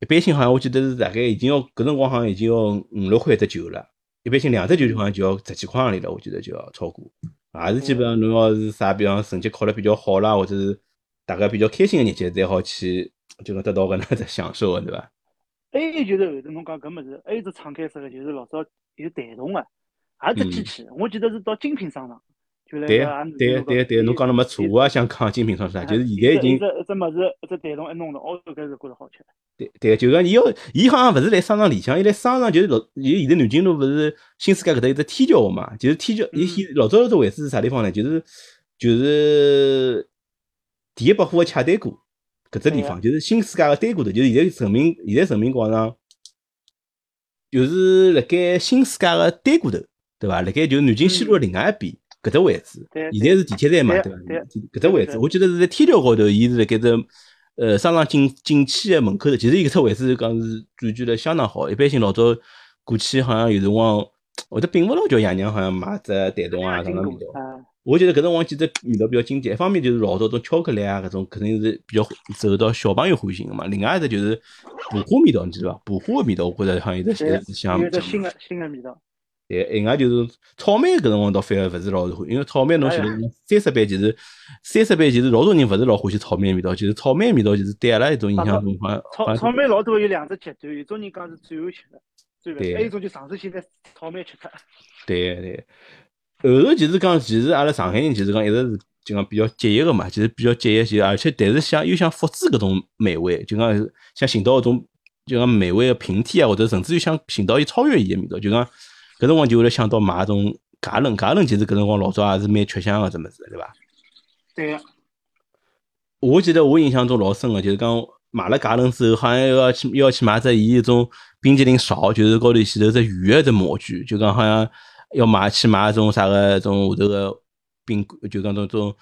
一般性好像我记得是大概已经要搿辰光好像已经要五六块一只球了，一般性两只球好像就要十几块行钿了，我记得就要超过。也是基本上侬要是啥，比方成绩考了比较好啦，或者是大家比较开心个日节，才好去就能得到搿能只享受个，对伐？还有就是后头侬讲搿物事，还有只敞开式个，就是老早有带动个，也是机器。我记得是到精品商场，对个也是对对对，侬讲了没错，我也想讲精品商场，就是现在已经一只一只物事，一只弹动一弄了，哦，搿是觉着好吃。对对，就讲伊要，伊好像勿是来商场里向，伊来商场就是老，伊现在南京路勿是新世界搿搭有只天桥嘛，就是天桥，伊现老早有只位置是啥地方呢？就是就是第一百货个恰丹谷搿只地方，就是新世界个丹谷头，就是现在人民现在人民广场，就是辣盖新世界个丹谷头，对伐？辣盖就是南京西路个另外一边搿只位置，现在是地铁站嘛，对对伐对？搿只位置，我记得是在天桥高头，伊是辣盖只呃商场进进去个门口头。其实伊搿只位置讲是占据了相当好，一般性老早过去好像有辰光会得并勿牢叫爷娘好像买只蛋筒啊什么味道。啊，我觉得搿辰光记得味道比较经典，一方面就是老早种巧克力啊搿种肯定是比较受到小朋友欢喜个嘛，另外一只就是补花味道，你知道伐？补花个味道，我觉着好像有得对是像有只新个新个味道。对，另外就是草莓搿辰光倒反而勿是老受欢迎，因为草莓侬晓得三十倍其实三十倍其实老多人勿是老欢喜草莓味道，就是草莓味道就是对阿拉一种印象中好像草草莓老多有两只极端，有种人讲是最后吃的，最后对还有一种就尝试现在草莓吃脱。<laughs> 对对。后头其实讲，其实阿拉上海人其实讲一直是就讲比较节约个嘛，其实比较节约，其实而且但是想又想复制搿种美味，就讲想寻到搿种就讲美味个平替啊，或者甚至于想寻到伊超越伊个味道，就讲搿辰光就会来想到买种假冷，假冷其实搿辰光老早也是蛮吃香个只物事，对伐？对个，我记得我印象中老深个，就是讲买了假冷之后，好像要去要去买只伊一种冰淇淋勺，就是高头前头只圆个只模具，就讲好像要买去买一种啥个种下头个冰，就讲种种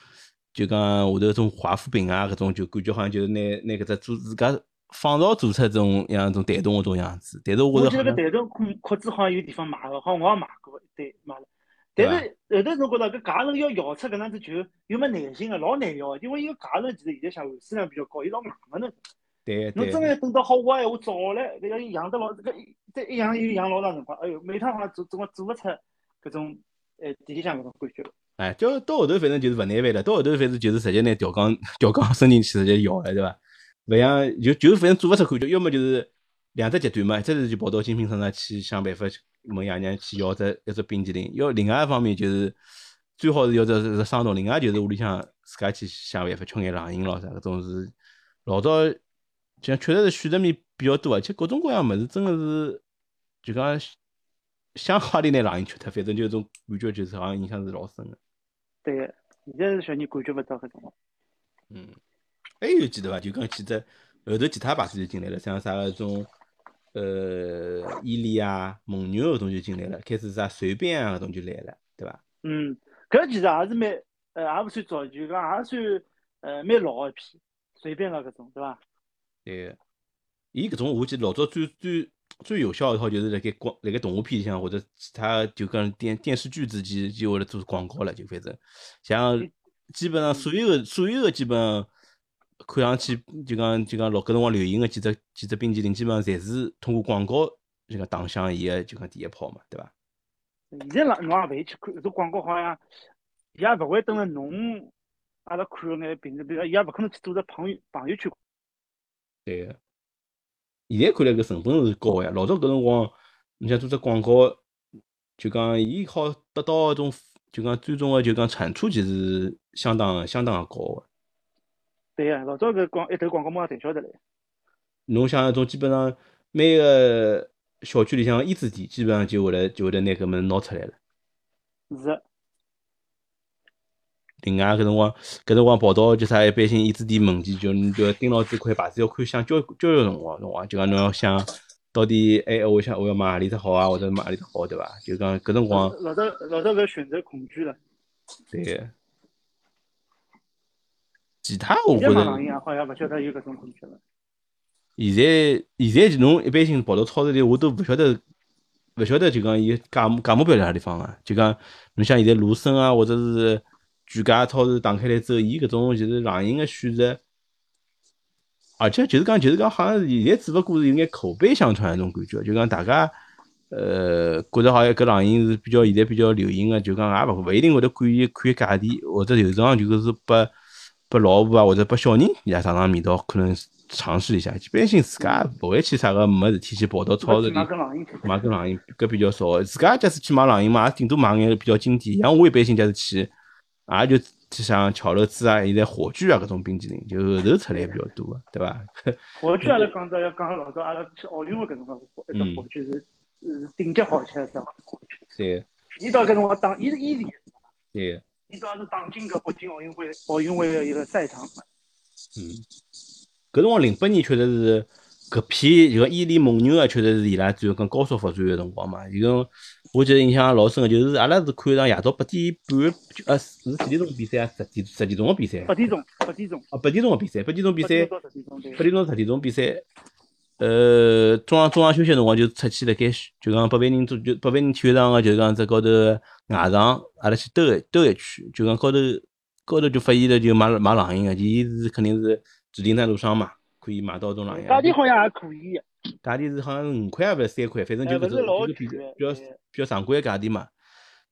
就讲下头种华夫饼啊，搿种就感觉好像就是拿拿搿只做自家仿造做出这种样种弹动个种样子，但是我我觉得搿弹动裤裤子好像有地方买个，好像我也买过，对，买了。但是后头侬觉着搿假人要摇出搿能样子球，又没耐心个，老难摇个，因为伊个假人其实现在像含水量比较高，伊老硬个侬。对对侬真个等到好挖闲话早唻，搿要养得老，搿一再一养又养老长辰光，哎哟，每趟好像做总归做勿出搿种呃地里向搿种感觉。哎，就到后头反正就是勿耐烦了，到后头反正就是直接拿吊缸吊缸伸进去直接摇了，对伐？勿像就就反正做勿出感觉，要么就是两只极端嘛，一只是就跑到精品商场去想办法问爷娘去要只一只冰淇淋，要另外一方面就是最好是要只只生动，另外就是屋里向自家去想办法吃眼冷饮咯啥，搿种是老早就确实是选择面比较多，而且各种各样物事真的是就讲想好点拿冷饮吃脱，反正就种感觉就是好像印象是老深个。对，现在是小人感觉勿到搿种。嗯，还有记得伐？就讲几只后头其他牌子就进来了，像啥个种呃伊利啊、蒙牛搿种就进来了，开始啥随便啊搿种就来了，对伐？嗯，搿其实也是蛮呃，也勿算早，就讲也算呃蛮老一批，随便个搿种，对伐？对个，伊搿种我记得老早最最最有效一套就是辣盖广辣盖动画片里向或者其他就讲电电视剧之间就会来做广告了，就反正像基本上所有个所有个基本上看上去就讲就讲老搿辰光流行个几只几只冰淇淋，基本上侪是通过广告就讲打响伊个就讲第一炮嘛，对伐？现在侬侬也勿会去看搿种广告，好像伊也勿会等了侬阿拉看眼评论，比如伊也勿可能去做只朋友朋友圈。对个，现在看来搿成本是高个呀。老早搿辰光，你像做只广告，就讲伊好得到一种就讲最终个就讲产出，其实相当相当高个。对个，老早搿广一头广告毛也侪晓得唻。侬像那种基本上每个小区里向衣纸店，基本上就会来就会来拿搿物事拿出来了。是个，另外搿辰光搿辰光跑到就啥一般性衣纸店门前，就你就要盯牢这块牌子，要看想交交交辰光，辰光就讲侬要想到底哎，我想我要买何里只好啊，或者买何里只好，对伐？就讲搿辰光老早老早搿选择恐惧了。对个。其他我现在觉着买冷饮啊，好像勿晓得有搿种恐惧了。现在现在侬一般性跑到超市里，我都勿晓得勿晓得就讲伊价目价目表辣何地方啊？就讲侬像现在卢森啊，或者是全家超市打开来之后，伊搿种就是冷饮个选择，而且就是讲就是讲，好像是现在只不过是有眼口碑相传那种感觉，就讲大家呃觉着好像搿冷饮是比较现在比较流行个，就讲也勿勿一定会得管伊看价钿，或者有时候就是拨拨老婆啊或者拨小人伊拉尝尝味道，可能尝试一下。一般性自家勿会去啥个没事体去跑到超市里买根冷饮搿比较少的。自家假使去买冷饮嘛，也顶多买眼比较经典。像我一般性假使去，也就去像巧乐兹啊，现在火炬啊搿种冰淇淋，就后头出来比较多个，对伐？<laughs> 火炬阿拉讲到要讲老早阿拉去奥运会搿辰光，一只火炬是是顶级好吃的一只火炬。对伊到搿辰光当，伊是伊里，对，伊主要是打进搿北京奥运会奥运会的一个赛场。嗯，搿辰光零八年确实是搿批就讲伊利蒙牛啊，确实是伊拉最后讲高速发展个辰光嘛。有种我记得印象老深个，就是阿拉是看场夜到八点半，呃是几点钟比赛啊？十点十点钟个比赛。八点钟，八点钟。啊，八点钟个比赛，八点钟比赛。八点钟、十点钟比赛，呃，中浪中浪休息辰光就出去辣盖，就讲八万人足就八万人体育场个，就是讲只高头外场，阿拉去兜一兜一圈，就讲高头高头就发现了就买买冷饮个，伊是肯定是指定赞助商嘛，可以买到种冷饮。价钿好像还可以的。价钿是好像是五块啊，勿是三块，反正就搿种就是比比较比较常规个价钿嘛。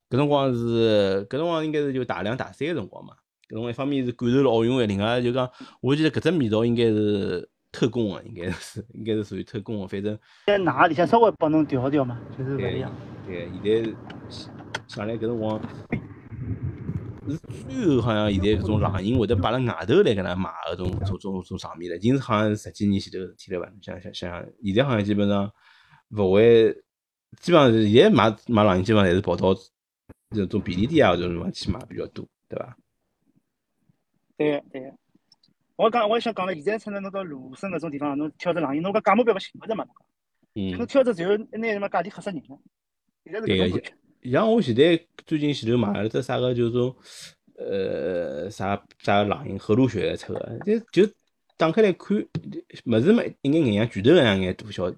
搿辰光是搿辰光应该是就大两大三个辰光嘛。搿辰光一方面是感受了奥运会，另外就讲，我记得搿只味道应该是特供啊，应该是应该是属于特供啊，反正。在哪里向稍微帮侬调调嘛，就是勿一样。对，现在上来搿辰光是最后好像现在搿种冷饮会得摆辣外头来搿能卖搿种种种种场面了，已经是好像是十几年前头事体了伐？想想想，现在好像基本上勿会，基本上是现在买买冷饮基本上还是跑到这种便利店啊，或者什么去买比较多，对伐？对个对个，我讲我也想讲了，现在趁着侬到卢森搿种地方，侬挑只冷饮，侬搿价目标勿寻勿着嘛？嗯。侬挑只最后拿什么价钿吓死人了。现在是搿种感觉。像我现在最近前头买了只啥个，就是种呃啥啥冷饮，和路雪出个，就就打开来看，物事嘛一眼眼像拳头一样眼大小，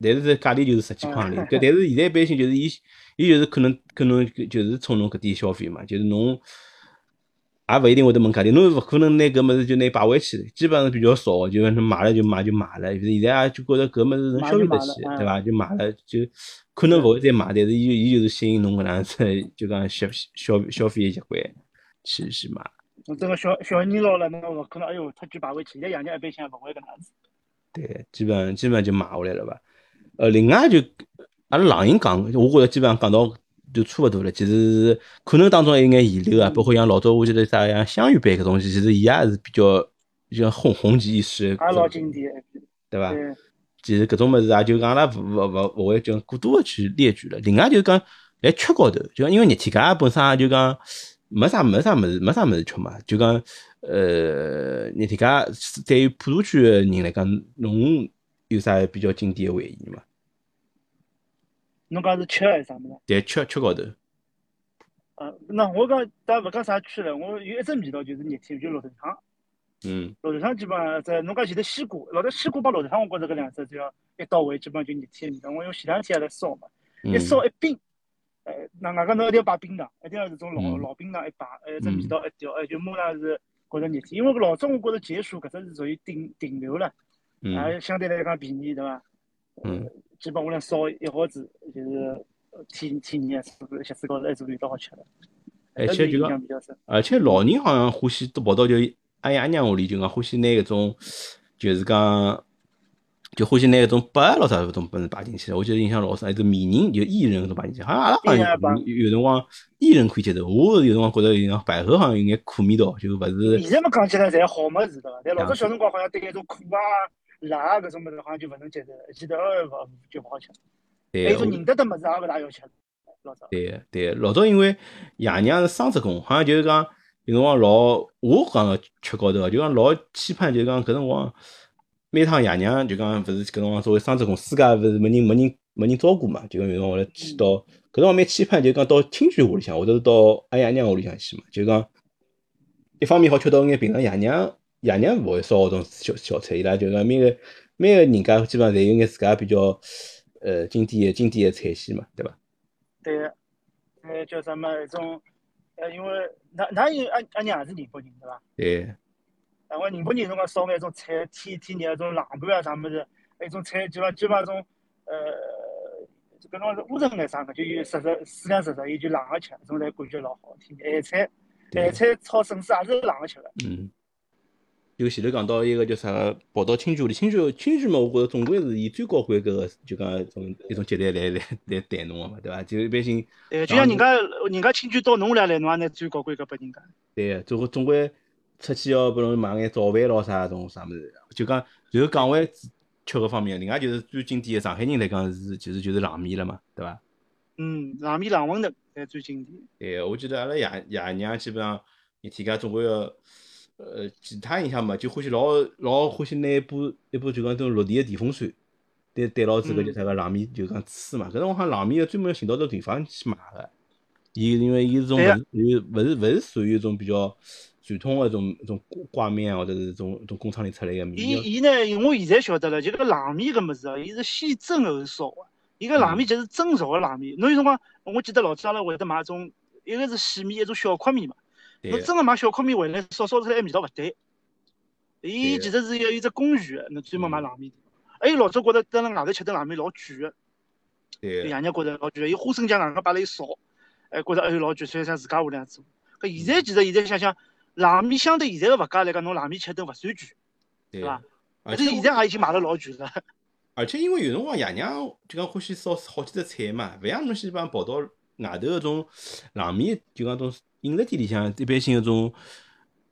但是这价钿就是十几块钿。搿但是现在一般性就是伊伊就是可能可能就是冲侬搿点消费嘛，就是侬也勿一定会得问价钿，侬勿可能拿搿物事就拿摆回去，基本上比较少，就侬买了就买就买了，现在也就觉着搿物事能消费得起，对伐？就买了就。可能勿会再买，但是伊伊就是吸引侬搿能样子，就讲消消消费习惯去去买。侬这个小小人老了，侬勿可能哎哟，太贵摆回去。现在爷娘一般性也勿会搿能样子。对，基本基本就买下来了吧。呃，另外就阿拉冷饮讲，我觉着基本上讲到就差勿多了。其实可能当中还有眼遗留啊，包括像老早我记得啥像香芋饼搿东西，其实伊也是比较就像红红极一时，也老经典，对伐？其实搿种物事啊，就讲阿拉勿勿勿勿会就过多的去列举了。另外就讲来吃高头，就讲因为热天家本身就讲没啥没啥物事没啥物事吃嘛，就讲呃热天家对于普陀区的人来讲，侬有啥比较经典的回忆嘛？侬讲是吃还是啥物事？对，吃吃高头。呃，那我讲倒勿讲啥吃了，我有一只味道就是热天就绿豆汤。嗯，绿豆汤基本上在侬讲前头西瓜，老早西瓜帮绿豆汤，我觉着搿两只只要一到位，基本上就热天味道。我用前两天还来烧嘛，一烧一冰，呃，那外加侬一定要摆冰糖，一定要是种老老冰糖一摆，哎，这味道一调，哎，就马上是觉着热天。因为老早我觉着解暑搿只是属于顶顶流了，也相对来讲便宜，对伐？嗯。基本我能烧一盒子，就是天天热，是不是？鞋子高头还是味道好吃的。而且就讲，而且老人好像欢喜都跑到就阿爷阿娘屋里，就讲欢喜拿搿种，就是讲，就欢喜拿搿种白咯啥搿种本事摆进去。我觉得印象老深，还是美人就薏仁搿种摆进去，好像阿拉好像有辰光薏仁可以接受，我有辰光觉得像百合好像有眼苦味道，就勿是。现在么讲起来侪好么子对伐？但老早小辰光好像对搿种苦啊。辣搿种物事好像就勿能接受，记得勿就勿好吃。还有种认得的物事也勿大要吃。老早。对对，老早因为爷娘是双职工，好像就是讲有辰光老，我讲吃高头就讲老期盼，就讲搿辰光每趟爷娘就讲勿是搿辰光作为双职工，自家勿是没人没人没人照顾嘛，就讲有辰光来去到搿辰光蛮期盼，就讲到亲眷屋里向，或者是到阿爷娘屋里向去嘛，就讲一方面好吃到眼平常爷娘。爷娘勿会烧搿种小小菜，伊拉就讲每个每个人家基本上侪有眼自家比较呃经典的经典的菜系嘛，对伐？对，呃叫什么一种呃，因为㑚㑚有阿阿娘也是宁波人对伐？对。然后宁波人辰光烧眼种菜，天天热种冷盘啊啥物事，一种菜就讲基本上种呃，搿种是乌镇眼啥个，就有实实四两实实，伊就冷个吃，种来感觉老好。天咸菜咸菜炒笋丝也是冷个吃个。嗯。就前头讲到一个叫啥个跑到亲眷屋里，亲眷亲眷嘛，我觉着总归是以最高规格个，就讲一种一种接待来来来待侬个嘛，对伐？就一般性。对，就像人家人家亲眷到侬屋里来，侬也拿最高规格拨人家。对，总归总归出去要拨侬买眼早饭咯啥种啥物事，就讲就讲回吃个方面，另外就是最经典个上海人来讲是其实就是冷面了嘛，对伐？嗯，冷面冷馄饨才最经典。对，我记得阿拉爷爷娘基本上一天家总归要。呃，其他印象嘛，就欢喜老老欢喜拿一把一把就讲种落地个电风扇，对对牢子个叫啥个冷面，就讲吹嘛。搿辰光好像冷面要专门寻到个地方去买个。伊因为伊是种勿勿是勿是属于一种比较传统个种种挂面或者是种种工厂里出来个面。伊伊呢，我现在晓得了，就搿冷面搿物事哦，伊是先蒸后烧个。伊个冷面就是蒸熟个冷面。侬有辰光，我记得老早阿拉会得买种，一个是细面，一种小块面嘛。侬真个买小块面回来烧烧出来味道勿对，伊其实是要有只工序个，侬专门买冷面。还有老早觉得蹲辣外头吃顿冷面老贵个，对，爷娘觉得老贵个，伊花生酱硬硬摆辣一烧，哎，觉得哎老贵，所以想自家屋里向做。搿现在其实现在想想，冷面相对现在个物价来讲，侬冷面吃顿勿算贵，对伐？而且现在也已经买了老贵了。<laughs> 而且因为有辰光爷娘就讲欢喜烧好几只菜嘛，勿像侬西方跑到外头搿种冷面，就讲种。饮食店里向一般性搿种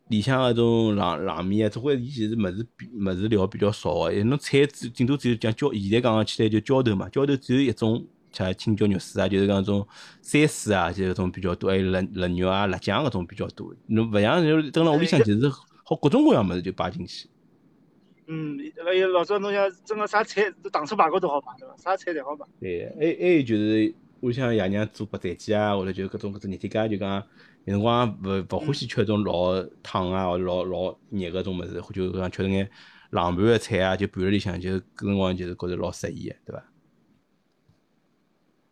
里向搿种冷冷面啊，总归伊其实物事物事料比较少个，侬菜只顶多只有讲浇，现在讲起来就浇头嘛，浇头只有一种，像青椒肉丝啊，就是讲种三丝啊，就搿种比较多，还有辣辣肉啊、辣酱搿种比较多。侬勿像就蹲辣屋里向，其实好各种各样物事就摆进去。嗯，还有老早侬像真个啥菜都糖醋排骨都好摆对伐？啥菜侪好摆。对，还还有就是屋里向爷娘做白斩鸡啊，或者就各种各种热天家就讲。有辰光勿勿欢喜吃种老烫啊，或者老老热个种物事，或就讲吃眼冷盘个菜啊，就盘辣里向，就搿辰光就是觉着老适意个，对伐？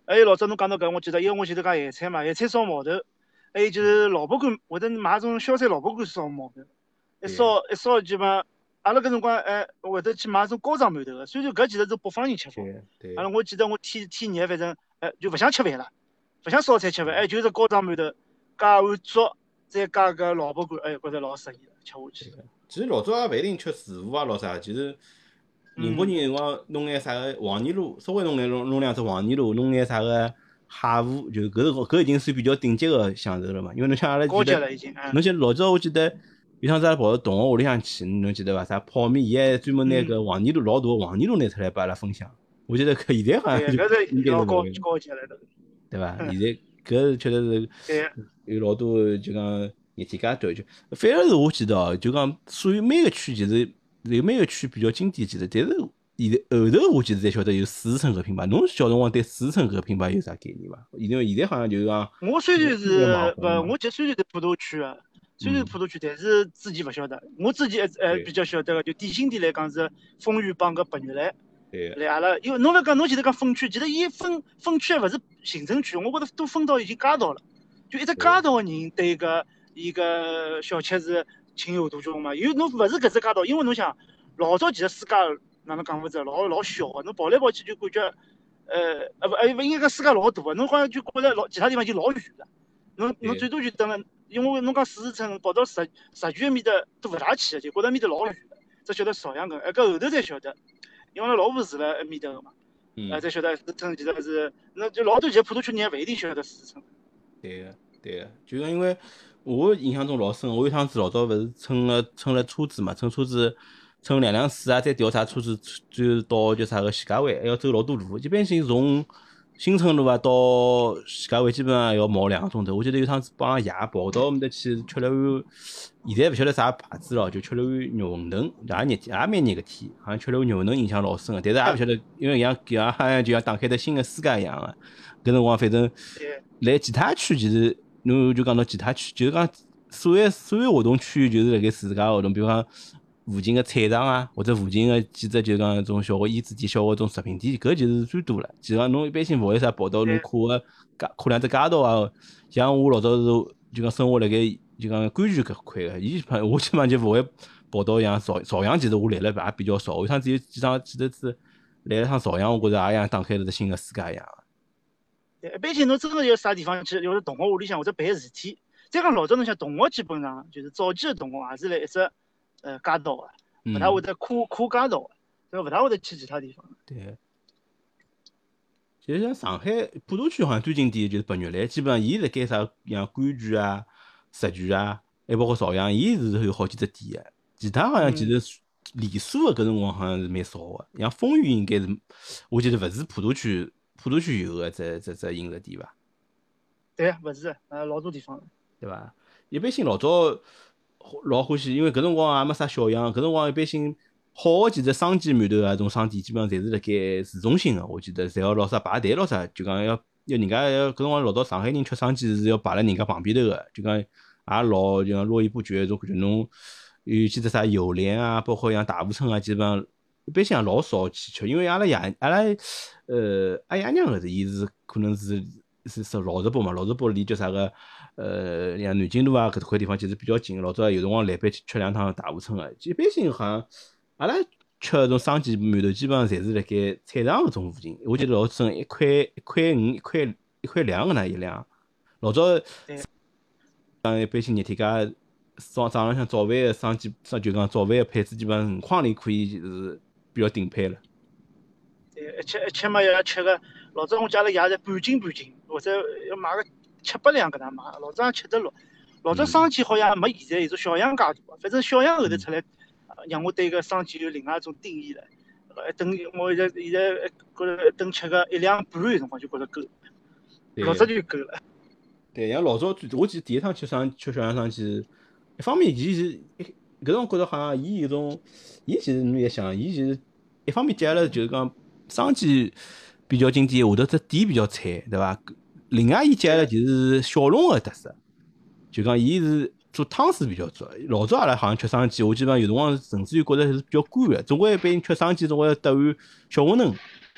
还有老早侬讲到搿，我记得，因为我前头讲咸菜嘛，咸菜烧毛头，还有就是萝卜干，会得买种小菜萝卜干烧毛头，一烧一烧基本，阿拉搿辰光哎会得去买种高汤馒头个，虽然搿其实是北方人吃法，阿拉我记得我天天热，反正哎就勿想吃饭了，勿想烧菜吃饭，哎就是高汤馒头。加碗粥，再加个萝卜干，哎，觉着老适意了，吃下去。其实老早也勿一定吃豆腐啊，老啥，其实宁波人辰光弄眼啥个黄泥路，稍微弄眼弄弄两只黄泥路，弄眼啥个蟹湖，就搿是搿已经算比较顶级个享受了嘛。因为侬像阿拉高记得，级了已经。嗯侬像老早我记得有趟子阿拉跑到同学屋里向去，侬记得伐？啥泡面，伊还专门拿搿黄泥路老大个黄泥路拿出来拨阿拉分享。我觉得搿现在好像应该老高高级了都。对伐？现在搿确实是对，有老多就讲热天介短就，反而是我记得哦，就讲属于每个区其实有每个区比较经典，其实但是现在后头我其实才晓得有四川搿个品牌。侬小辰光对四川搿个品牌有啥概念伐？因为现在好像就是讲我虽然是勿，点网红嘛我就虽然是普陀区个，虽然普陀区，但是之前勿晓得。我之前呃对比较晓得个，就典型点来讲是风雨帮个白玉兰。对来阿拉，因为侬勿讲，侬前头讲分区，其实伊分分区还勿是行政区，我觉着都分到已经街道了。就一只街道个人对搿伊个小吃是情有独钟嘛。有侬勿是搿只街道，因为侬想老早其实世界哪能讲法子，老老小个，侬跑来跑去就感觉，呃，呃勿呃勿应该讲世界老大个，侬好像就觉着老其他地方就老远了。侬侬最多就等了，因为侬讲四十村跑到石石泉埃面搭都勿大去个，就觉着埃面搭老远了，只晓得邵阳搿，哎搿后头才晓得，因为阿拉老婆住辣埃面搭个嘛。嗯啊，才晓得四川其实是，那就老多其实普陀区人也勿一定晓得四川。对个对个，就是因为我印象中老深，我有趟子老早勿是乘了乘了车子嘛，乘车子乘两辆四啊，再调啥车子，最后到叫啥个徐家汇，还要走老多路。一般性从新村路啊到徐家汇，基本上要跑两个钟头。我记得有趟子帮爷跑到埃面搭去吃了碗，现在勿晓得啥牌子了，就吃了碗肉馄饨，也热天，也蛮热个天，好像吃了碗肉馄饨印象老深个。但是也勿晓得，因为像搿样好像就像打开的新个世界一样个。搿辰光反正。来其他区其实，侬就讲到其他区，就是讲所谓所有活动区域，就是辣盖自家活动，比如讲附近个菜场啊，或者附近个几只就讲种小个烟子店、小个种食品店，搿就是最多了。其实侬一般性勿会啥跑到侬对跨个街跨两只街道啊，像我老早是就讲生活辣盖就讲甘泉搿块个，伊基本我基本上就勿会跑到像朝朝阳，其实我来了也比较少。有趟子有几趟几头次来了趟朝阳，我觉着也像打开了只新个世界一样。对，一般性侬真个有啥地方去，要是同学屋里向或者办事体。再讲老早侬想同学基本上就是早期个同学也是辣一只呃街道个，嗯勿大会得跨跨街道个，对伐？勿大会得去其他地方。对，其实像上海普陀区好像最经典的就是白玉兰，基本上伊辣盖啥像甘泉啊、石泉啊，还包括朝阳，伊是有好几只店个。其他好像其实连锁个搿辰光好像是蛮少个，像风雨应该是，我记得勿是普陀区普陀区有个只只只饮食店伐？对，勿是，呃，老多地方。对伐？一般性老早老欢喜，因为搿辰光也没啥小样，搿辰光一般性好个几只生煎馒头啊，种商店基本上侪是辣盖市中心个，我记得侪要老啥排队老啥，就讲要要人家要搿辰光老早上海人吃生煎是要排辣人家旁边头个，就讲也老就讲络绎不绝，种感觉侬有几只啥油莲啊，包括像大富村啊，基本上一般性也老少去吃，因为阿拉爷阿拉呃阿爷娘搿是伊是可能是是是老石坡嘛，老石坡离叫啥个呃像南京路啊搿块地方其实比较近，老早有辰光来北去吃两趟大富村个，一般性好像阿拉吃搿种生煎馒头，基本上侪是辣盖菜场搿种附近。我记得老深，一块一块五一块一块两个呢一两。老早对像一般性热天家早早浪向早饭个生煎，生就讲早饭个配置，基本上五块钿可以是比较顶配了。对，一吃一吃嘛要吃个，老早我家里爷侪半斤半斤，或者要买个七八两搿能买，老早也吃得落。老早嗯生煎好像没现在有种小样介大，反正小样后头出来，呃让我对搿生煎有另外一种定义了。呃，等我现在现在觉着等吃个一两半有辰光就觉着够，对老早就够了。对，像老早最我记得第一趟吃生吃小羊生煎，一方面伊是一搿种觉着好像伊有种，伊其实侬也想，伊其实一方面接下来就是讲生煎比较经典，下头只底比较菜，对伐？另外伊接下来就是小笼个特色，就讲伊是做汤水比较足。老早阿拉好像吃生煎，我基本上有辰光甚至于觉着是比较干个，总归一般人吃生煎总归要搭碗小馄饨，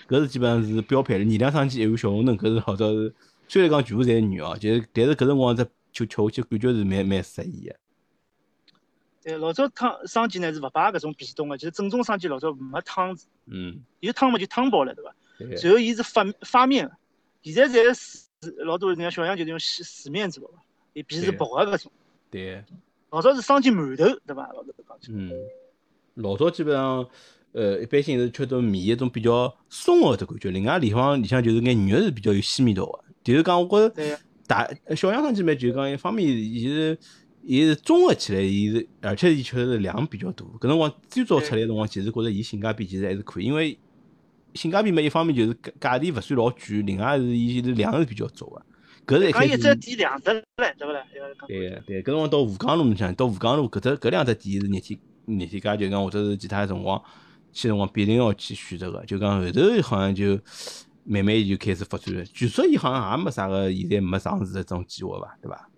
搿是基本上是标配了。二两生煎一碗小馄饨，搿是老早是。虽然讲全部侪是肉哦，就是但是搿辰光只就吃下去感觉是蛮蛮适宜个。对，老早汤生煎呢是勿摆搿种皮冻个，就是正宗生煎老早没汤子，嗯，有汤嘛就汤包了，对伐？然后伊是发发面个，现在侪是老多人家小样就是用细死面做个，伊皮是薄个搿种。对，老早是生煎馒头，对伐？老早讲起。嗯，老早基本上呃，一般性是吃种面一种比较松个只感觉，另外地方里向就是眼肉是比较有鲜味道个。就是讲，我觉着对，大小杨生煎嘛，就是讲一方面，伊是伊是综合起来，伊是而且伊确实是量比较多。搿辰光最早出来个辰光，其实觉着伊性价比其实还是可以，因为性价比嘛，一方面就是价价钿勿算老贵，另外是伊是量是比较足个。搿是一开讲一只。店两只唻，对勿啦？对个对，搿辰光到吴江路，侬想到吴江路搿只搿两只店是热天热天价，就讲或者是其他辰光去辰光必定要去选择个。就讲后头好像就慢慢就开始发展了。据说伊好像也没啥个，现在没上市的这种计划伐？对伐？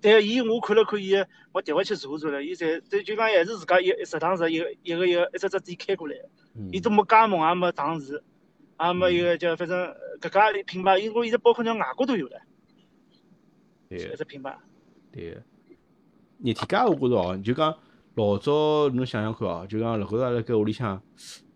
对，伊我看了看伊，我调回去查查了，伊侪对就讲还是自家一食堂是一个一个一个一只只店开过来的，嗯伊都没加盟，也没上市，也没一个叫反正呃搿家品牌，因为现在包括像外国都有了，对个一只品牌。对个。热天家我觉着哦，就讲老早侬想想看哦，就讲辣高头阿拉搿屋里向，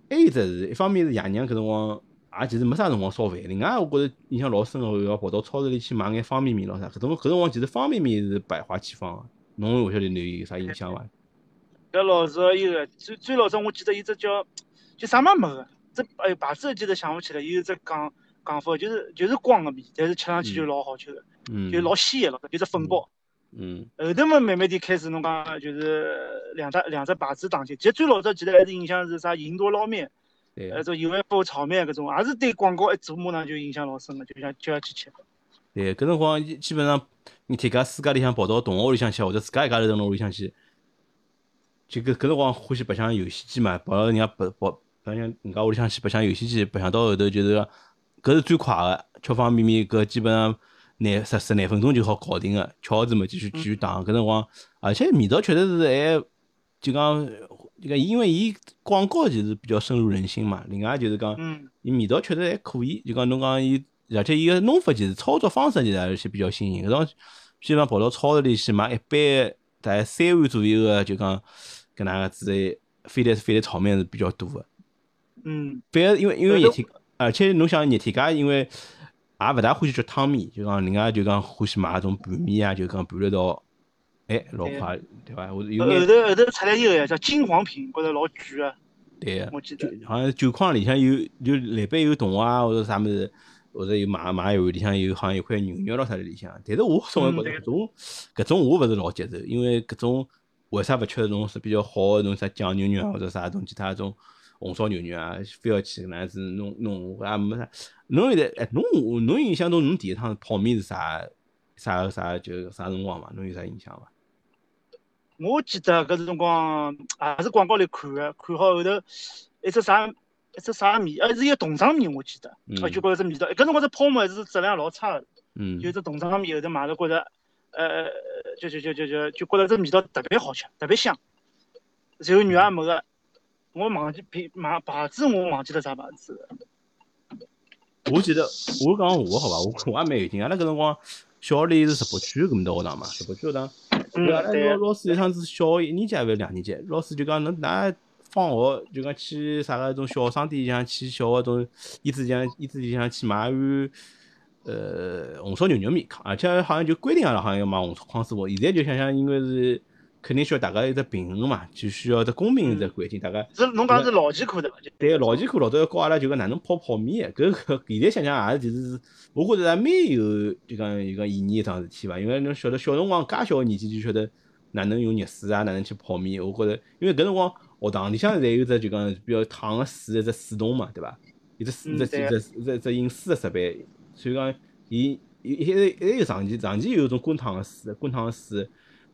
还有只是一方面是爷娘搿辰光。也其实没啥辰光烧饭，另外我觉着印象老深个，要跑到超市里去买眼方便面咯啥。搿种搿辰光其实方便面是百花齐放个，侬勿晓得侬有啥印象伐？搿老早伊个最最老早，我记得有只叫就啥么没个，这哎牌子记得想勿起来，有一只讲讲法，就是就是光个面，但是吃上去就老好吃个，嗯，就老鲜个咯，就只粉包。嗯。后头嘛，慢慢地开始侬讲就是两只两只牌子打进，其实最老早记得还是印象是啥银多捞面，对。呃，这油饭煲炒面搿种，也是对广告一做，马上就印象老深个，就想就要去吃。对，搿辰光基本上你天家自家里向跑到同学屋里向去，或者自家一家头蹲辣屋里向去，就搿搿辰光欢喜白相游戏机嘛，跑到人家白跑白相人家屋里向去白相游戏机，白相到后头就是讲搿是最快个，吃方便面搿基本上廿十十廿分钟就好搞定个，吃好子嘛继续继续打。搿辰光，而且味道确实是还就讲就讲，因为伊广告其实比较深入人心嘛，另外就是讲。伊味道确实还可以，就讲侬讲伊，而且伊个弄法其实操作方式其实还是比较新颖。搿种基本上跑到超市里去买一杯大概三碗左右个，就讲搿能样子飞碟飞碟炒面是比较多个。嗯，反而因为因为后头热天，而且侬想热天介，因为也勿大欢喜吃汤面，就讲人家就讲欢喜买搿种拌面啊，就讲拌了一道，哎，老快，对伐？或者有后头后头出来一个呀，叫金黄品，觉着老贵个，对个。我记得。好像酒框里向有就里边有动画啊，或者啥物事，或者有买买一碗里向有好像有块牛肉咯啥在里向。但是我总归觉着搿种搿种我勿是老接受，因为搿种为啥勿吃搿种是比较好个种啥酱牛肉啊，或者啥种其他种红烧牛肉啊，非要去搿能样子弄弄，我也没啥。侬现在哎，侬侬印象中侬第一趟泡面是啥啥啥就啥辰光嘛？侬有啥印象伐？我记得搿辰光也是广告里看个，看好后头一只啥一只啥面，呃是一个洞状面，我记得，嗯我就觉着只味道，搿辰光只泡馍还是质量老差个，嗯就这洞状面后头买了觉着，呃，就就就就就就觉着这味道特别好吃，特别香，然后肉也没个，我忘记品买牌子我忘记了啥牌子了，我记得我讲我好吧，我我也蛮有劲。阿拉搿辰光小学里是石博区搿么搭学堂嘛，石博区学堂。对阿拉嗯对老老师有趟子小学一年级还是两年级，老师就讲侬㑚放学就讲去啥个种小商店里向去小个种衣子店衣子里向去买碗呃红烧牛肉面，而且好像就规定阿拉好像要买红烧康师傅。现在就想想，应该是肯定需要大家一只平衡嘛，就需要一只公平一只环境，大家。是侬讲是老几课对伐？就对，老前课老早要教阿拉就讲哪能泡泡面的，搿个现在想想也是其实是，我觉着还蛮有就讲有讲意义一桩事体伐，因为侬晓得小辰光介小个年纪就晓得哪能用热水啊，哪能去泡面，我觉着因为搿辰光学堂里向侪有只就讲比较烫个水一只水桶嘛，对伐？一只水嗯对啊只一只一只饮水个设备，所以讲伊伊伊还还有长期长期有一种滚烫个水，滚烫个水，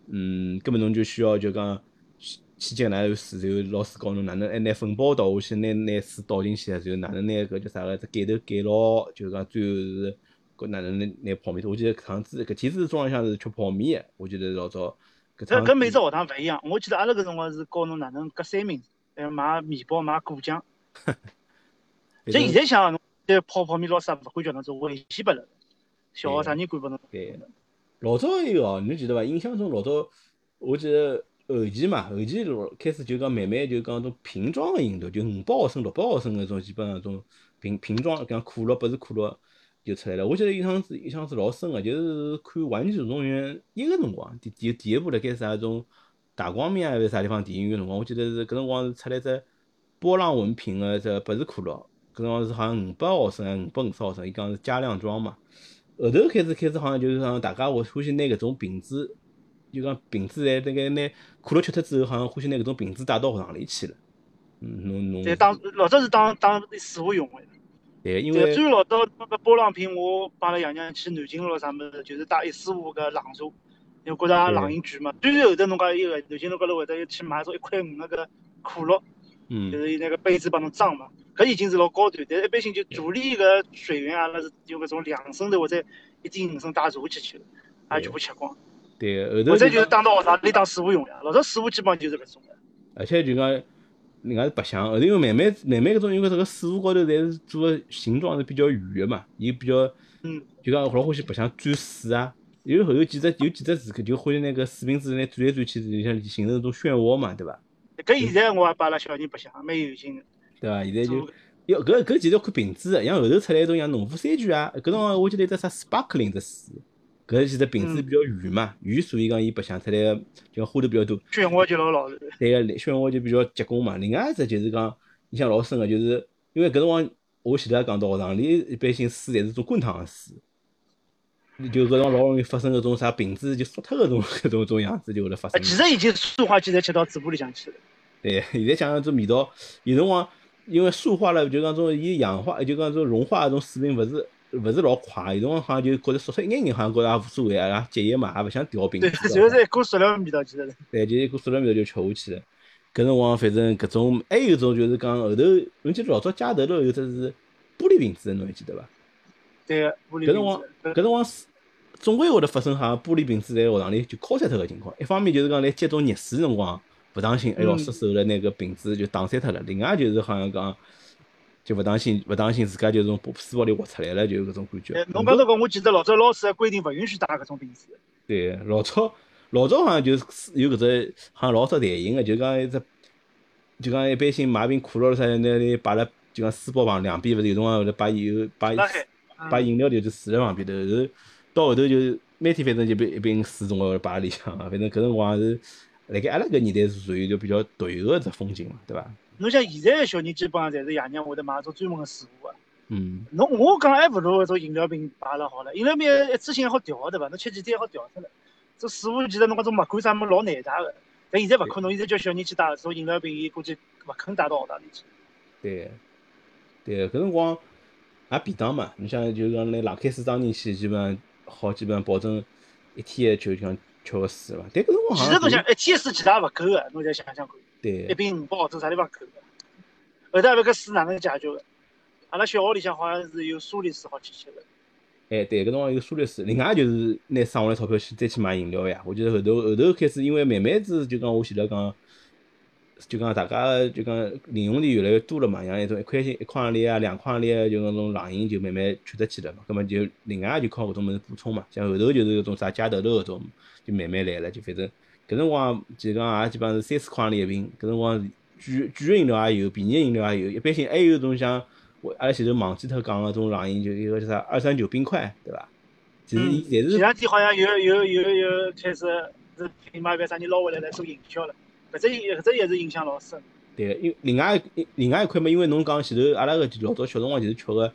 嗯，根本侬就需要就讲。去去接哪有水，然后老师教侬哪能还拿粉包倒下去，拿拿水倒进去，然后哪能拿搿叫啥个只盖头盖牢，就讲最后是搿哪能拿拿泡面。我记得搿趟子搿天子中浪向是吃泡面，我记得老早搿趟搿每只学堂勿一样，我记得阿拉搿辰光是教侬哪能割三明治，还要买面包买果酱。就现在想，侬这泡泡面老师也勿会叫侬做，危险拨了。小学啥人管拨侬？对，老早有哦，侬记得伐？印象中老早，我记得后期嘛，后期老开始就讲慢慢就讲种瓶装个饮料，就五百毫升、六百毫升搿种，基本上种瓶瓶装，讲可乐、百事可乐就出来了。我记得印象子印象是老深个，就是看《玩具总动员》一个辰光，第第第一部辣盖啥种大光明，还是啥地方电影院辰光，我记得是搿辰光是出来只波浪纹瓶个这百事可乐，搿辰光是好像五百毫升还五百五十毫升，伊讲是加量装嘛。后头开始开始好像就是讲大家会欢喜拿搿种瓶子，就讲瓶子在那个拿可乐吃脱之后，好像欢喜拿搿种瓶子带到学堂里去了。嗯，侬侬对，当老早是当当水壶用的。对，因对，为最老早那个波浪瓶，我帮阿拉爷娘去南京咯啥物事，就是带一四五个冷茶，因为觉着也冷饮贵嘛。虽然后头侬讲伊个南京路高头会得去买种一块五那个可乐，就嗯是伊那个杯子帮侬装嘛，搿已经是老高端。但是一般性就助力个水源阿拉是用搿种两升头或者一点五升带茶去吃的，也全部吃光。对后头或者就是讲当到学堂里当水壶用呀，老早水壶基本上就是搿种的。而且就讲人家是白相，后头因为慢慢慢慢搿种因为这个水壶高头侪是做个形状是比较圆个嘛，伊比较嗯，就讲老欢喜白相转水啊。有后头几只有几只时刻就欢喜拿个水瓶子拿转来转去，就像形成一种漩涡嘛，对伐？搿现在我也帮阿拉小人白相，蛮有劲的。对伐？现在就要搿搿其实要看瓶子的，像后头出来一种像农夫山泉啊，搿辰光我记得一只啥 sparkling 的水，搿其实瓶子嗯比较圆嘛，圆所以讲伊白相出来个就讲花头比较多。漩涡就老老实。对个，漩涡就比较结棍嘛。另外一只就是讲印象老深个，就是因为搿辰光我前头也讲到学堂里一般性水侪是种滚烫个水，就搿辰光老容易发生搿种啥瓶子就缩脱搿种搿种种样子就会得发啊，生。其实已经塑化剂侪吃到嘴巴里向去了。对，现在想想种味道，有辰光因为塑化了，就讲种伊氧化，就讲种融化搿种水平勿是勿是老快，有辰光好像就觉着缩脱一眼眼，好像觉着也无所谓啊，节约嘛，也勿想调瓶对，子。就是一股塑料味道，其实是。对，就一股塑料味道就吃下去了。搿辰光反正搿种还有一种就是讲后头，侬记得老早街头头有只是玻璃瓶子的，侬还记得伐？对个，玻璃瓶子搿辰光。搿辰光是总归会得发生好像玻璃瓶子在学堂里就敲碎脱个情况。一方面就是讲来接种热水辰光勿当心，哎哟嗯失手了，那个瓶子就打碎脱了。另外就是好像讲就勿当心勿当心自家就从书包里滑出来了，就搿种感觉哎。侬讲这个，我记得老早老师还规定勿允许带搿种瓶子。对，老早老早好像就是有搿只，好像老早台型个，就讲一只，就讲一般性买瓶可乐了啥，拿里摆辣就讲书包旁两边，勿是有辰光会得摆有摆。摆饮料就是水辣旁边头，后到后头就是每天反正就一瓶水总归会摆辣里向个，反正搿辰光是辣盖阿拉搿年代是属于就比较独有个只风景嘛，对伐？侬像现在个小人基本上侪是爷娘会得买种专门个水壶个。嗯，侬我讲还勿如搿种饮料瓶摆了好了，饮料瓶一次性还好调对伐？侬吃几天还好调脱了。这水壶其实侬搿种墨管啥物事老难带个，但现在勿可能，现在叫小人去带搿种饮料瓶，伊估计勿肯带到学堂里去。对，对，搿辰光也便当嘛，你像就讲来冷开水装进去，基本上好基本上保证一天就讲吃个水伐。但搿辰光其实侬想一天水其实也勿够个，侬再想想看，一瓶五百毫升啥地方够个？后头还搿水哪能解决个？阿拉小学里向好像是有苏力水好去吃个。哎，对，搿辰光有苏力水，另外就是拿省下来钞票去再去买饮料呀。我记得后头后头开始，因为慢慢子就讲我前头讲，就讲大家就讲零用钿越来越多了嘛，像那种一块钱一块钿啊、两块钿啊，就搿种冷饮就慢慢吃得起了嘛。葛末就另外就靠搿种物事补充嘛。像后头就是搿种啥加头头搿种，就慢慢来了，就反正搿辰光就讲也基本上是三四块钿一瓶，搿辰光贵贵个饮料也有，便宜个饮料也有，一般性还有种像。我阿拉前头忘记脱讲个种冷饮，就一个叫啥二三九冰块，对伐？其实伊侪前两天好像有有有有开始是品牌别啥人捞回来来做营销了，搿只搿只也是影响老深。对个，因另外一另外一块嘛，因为侬讲前头阿拉个老早小辰光就是吃个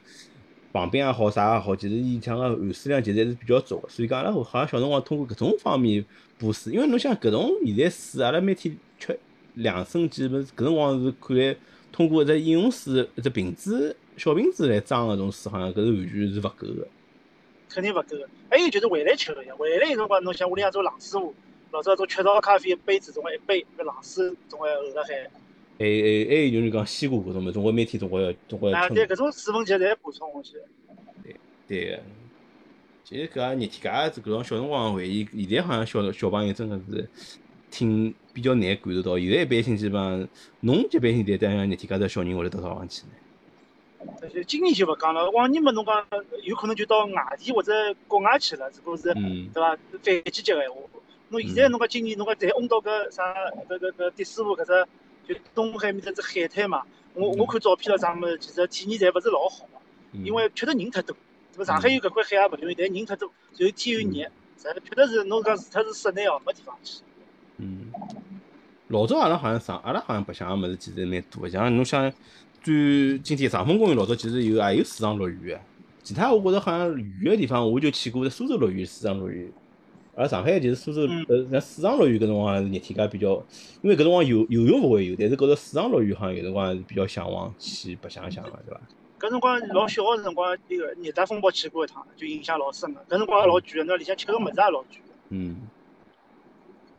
旁边也好啥也好，其实伊像个含水量其实还是比较足个，所以讲阿拉好像小辰光通过搿种方面补水，因为侬想搿种现在水，阿拉每天吃两升几，勿是搿辰光是看来通过一只饮用水一只瓶子小瓶子来装搿种水，好像搿是完全是勿够个。肯定勿够个。还有就是回来吃个呀，回来有辰光侬想屋里向做冷水壶，老早种雀巢咖啡一杯子总归一杯，搿冷水总归厚辣海。还还还有就是讲西瓜搿种物，总归每天总归要总归要啊，称对，搿种水分其实侪补充下去。对个，其实搿也热天家搿种小辰光回忆，现在好像小小朋友真个是挺比较难感受到。现在一般性基本上，侬一般性在带像热天家的小人会得到啥地方去呢？今年就勿讲了，往年嘛侬讲有可能就到外地或者国外去了，如果是嗯对伐？反季节个闲话，侬现在侬讲今年侬讲再嗡到搿啥搿搿搿迪士尼搿只就东海面搭只海滩嘛，我我看照片了啥物事，其实体验侪勿是老好嘛，嗯。因为确实人太多，对伐？上海有搿块海也勿容易，但人太多，然后天又热，实确实是侬讲除脱是室内哦，没地方去。嗯，老早阿拉好像上，阿拉好像白相个物事其实蛮多个，像侬像最今天长风公园老早其实有也有水上乐园个，其他我觉着好像远个地方我就去过苏州乐园水上乐园。而上海就是苏州，呃，像水上乐园搿辰光是热天介比较，因为搿辰光游游泳勿会有，但是觉着水上乐园好像有辰光还是比较向往去白相相个，对伐？搿辰光老小个辰光，那个热带风暴去过一趟，就印象老深个。搿辰光也老贵个，那里向吃个物事也老贵个。嗯。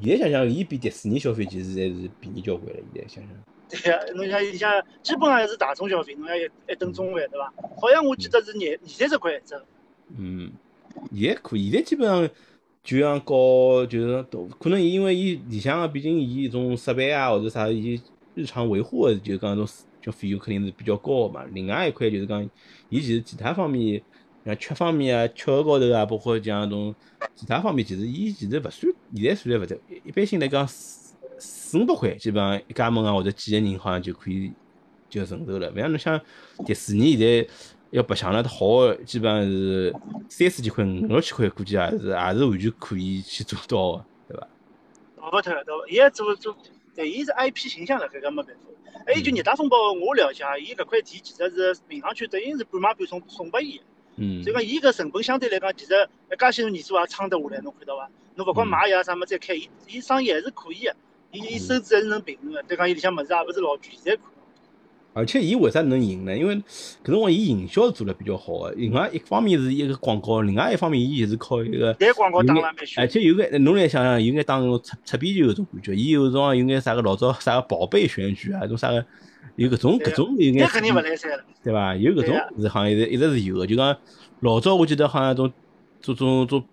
现在想想，伊比迪士尼消费其实还是便宜交关了。现在想想。<laughs> 对呀，侬像里向基本上还是大众消费，侬像一一顿中饭，对伐？好像我记得是廿二三十块一只。嗯，现在可以，现在基本上。就像搞，就是都可能伊因为伊里向个，毕竟伊种设备啊或者啥，伊日常维护个，就讲种就费用肯定是比较高个嘛。另外一块就是讲，伊其实其他方面，像吃方面啊，吃个高头啊，包括像种其他方面，其实伊其实勿算，现在算来勿得。一般性来讲，四四五百块，基本上一家门啊或者几个人好像就可以就承受了。勿像侬像迪士尼现在。要白相了好，基本上是三四千块、五六千块，估计也是也是完全可以去做到的，对伐？逃不脱，对伐？伊也做做，对，伊是 IP 形象了，搿个没办法。还有就热带风暴，我了解，伊搿块地其实是民航区等于是半买半送送拨伊。嗯。所以讲，伊搿成本相对来讲，其实一介许多年数也撑得下来，侬看到伐？侬勿管买呀啥么再开，伊伊生意还是可以的，伊伊收支还是能平衡的。再讲伊里向物事也勿是老贵，现在看。而且伊为啥能赢呢？因为搿辰光伊营销做了比较好个，另外一方面是一个广告，另外一方面伊就是靠一个，而且有个侬来想想，有眼当种擦擦边球搿种感觉，伊有辰光有眼啥个老早啥个宝贝选举啊，种啥个有搿种搿种有眼，肯定勿来三了，对伐？有搿种是好像一直一直是有个，就讲老早我记得好像种做种做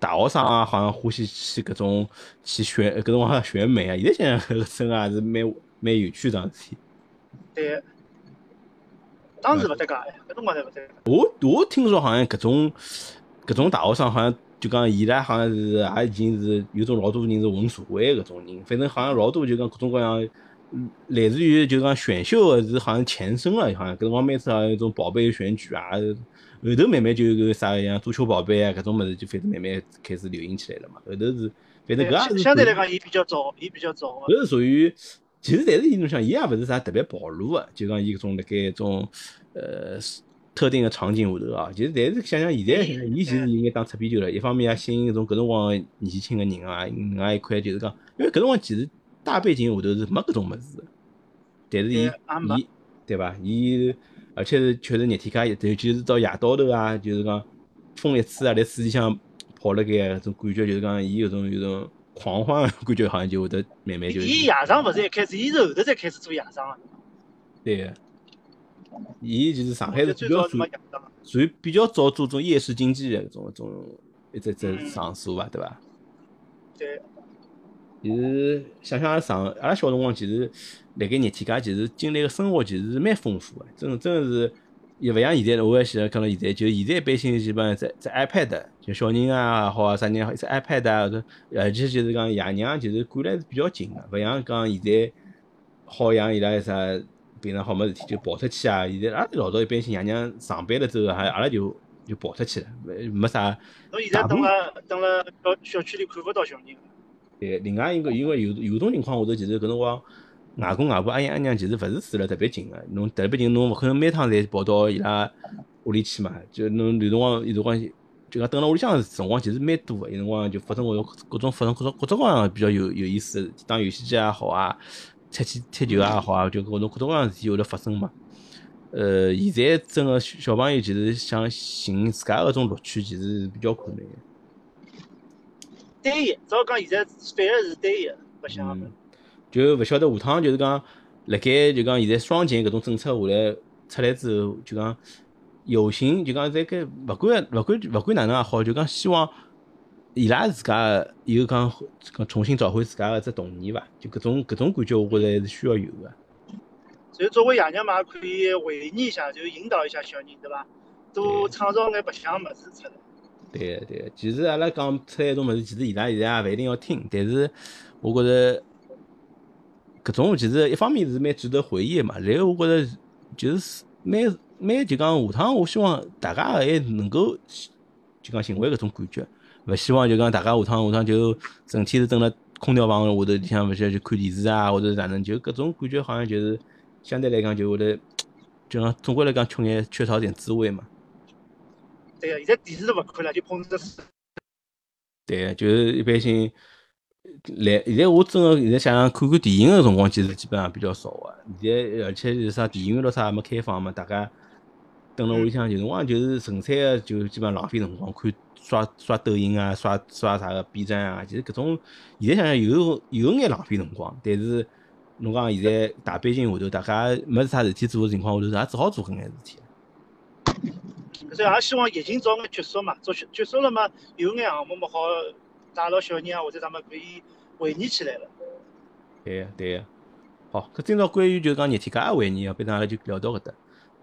大学生啊，好像欢喜去搿种去选搿种好像选美啊，现在想想真个是蛮蛮有趣桩事体。对，当时勿得噶，搿辰光才勿得。我我听说好像搿种搿种大学生好像就讲伊拉好像是也已经是有种老多人是混社会搿种人，反正好像老多就讲各种各样，类似于就讲选秀个是好像前身了，好像搿辰光每次好像有种宝贝选举啊，后头慢慢就有个啥个像足球宝贝啊搿种物事就反正慢慢开始流行起来了嘛。后头是反正搿也是相对来讲伊比较早，伊比较早。搿是属于。其实，但是伊侬想，伊也勿是啥特别暴露个，就讲伊搿种辣盖一种呃特定个场景下头啊。其实，但是想想现在，伊其实应该打擦边球了。一方面也吸引搿种搿辰光年轻个人啊，另外一块就是讲，因为搿辰光其实大背景下头是没搿种物事，但是伊伊对伐？伊而且是确实热天介热，尤其是到夜到头啊，就是讲风一吹啊，辣水里向跑辣盖搿种感觉，就是讲伊有种有种。狂欢感觉好像就会得慢慢就。伊夜场勿是一开始，伊是后头才开始做夜场个。对。伊就是上海是比较属属于比较早做种夜市经济的搿种种一只只场所伐，对伐？对。其实想想阿拉上阿拉小辰光，其实辣盖热天介，其实经历个生活其实是蛮丰富个，真真个是。也勿像现在，我也现在看到现在，就现在一般性基本上在在 iPad，就小人啊好啊啥人好，一只 iPad 啊，或者而且就是讲爷娘就是管来是比较紧个，勿像讲现在好像伊拉啥平常好没事体就跑出去啊。现在阿拉老早一般性爷娘上班了之后，还阿拉就就跑出去了，没没啥。侬现在等了等了小小区里看勿到小人。对，另外一个因为有有种情况下头，其实搿辰光。外公外婆阿爷阿娘其实勿是住了特别近个，侬特别近侬勿可能每趟侪跑到伊拉屋里去嘛。就侬有辰光有辰光就讲等辣屋里向辰光其实蛮多个，有辰光就发生各种各种发生各种各种各样比较有有意思，打游戏机也好啊，踢去踢球也好啊，就各种各种各样事体会得发生嘛。呃，现在真个小朋友其实想寻自家搿种乐趣，其实是比较困难个。单一，只要讲现在反而是单一，勿想。就勿晓得下趟就是讲，辣盖就讲现在双减搿种政策下来出来之后，就讲有心就讲在该勿管勿管勿管哪能也好，就讲希望伊拉自家有讲讲重新找回自家个只童年伐？就搿种搿种感觉，我觉着还是需要有个。所以作为爷娘嘛，可以回忆一下，就引导一下小人，对伐？多创造眼白相物事出来。对个对个，其实阿拉讲出来一种物事，其实伊拉现在也勿一定要听，但是我觉着。搿种其实一方面是蛮值得回忆个嘛，然后我觉着就是蛮蛮就讲下趟，我希望大家还能够就讲寻回搿种感觉，勿希望就讲大家下趟下趟就整天是蹲辣空调房下头里向勿晓得去看电视啊，或者是哪能，就搿种感觉好像就是相对来讲就会得，就讲总归来讲缺眼缺少点滋味嘛。对个，现在电视都勿看了，就碰着书。对个，就是一般性来。现在我真个现在想想看看电影个辰光，其实基本上比较少个。现在而且是啥电影院咯啥也没开放嘛，大家蹲辣屋里向有辰光就是纯粹个就基本上浪费辰光，看刷刷抖音啊，刷刷啥个 B 站啊。其实搿种现在想想有有眼浪费辰光，但是侬讲现在大背景下头，大家没啥事体做个情况下头，也只好做搿眼事体。所以也希望疫情早眼结束嘛，早结结束了嘛，有眼项目嘛好带牢小人啊或者啥么可以回忆起来了。对个对个，好，搿今朝关于就是讲热天家个回忆啊，反正阿拉就聊到搿搭。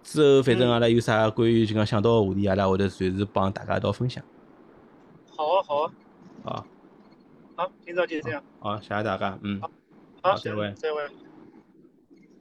之后反正阿拉有啥关于就讲想到个话题，阿拉会得随时帮大家一道分享。好啊好啊，好，好，今朝就这样，好，谢谢大家，嗯，好，再会。再会。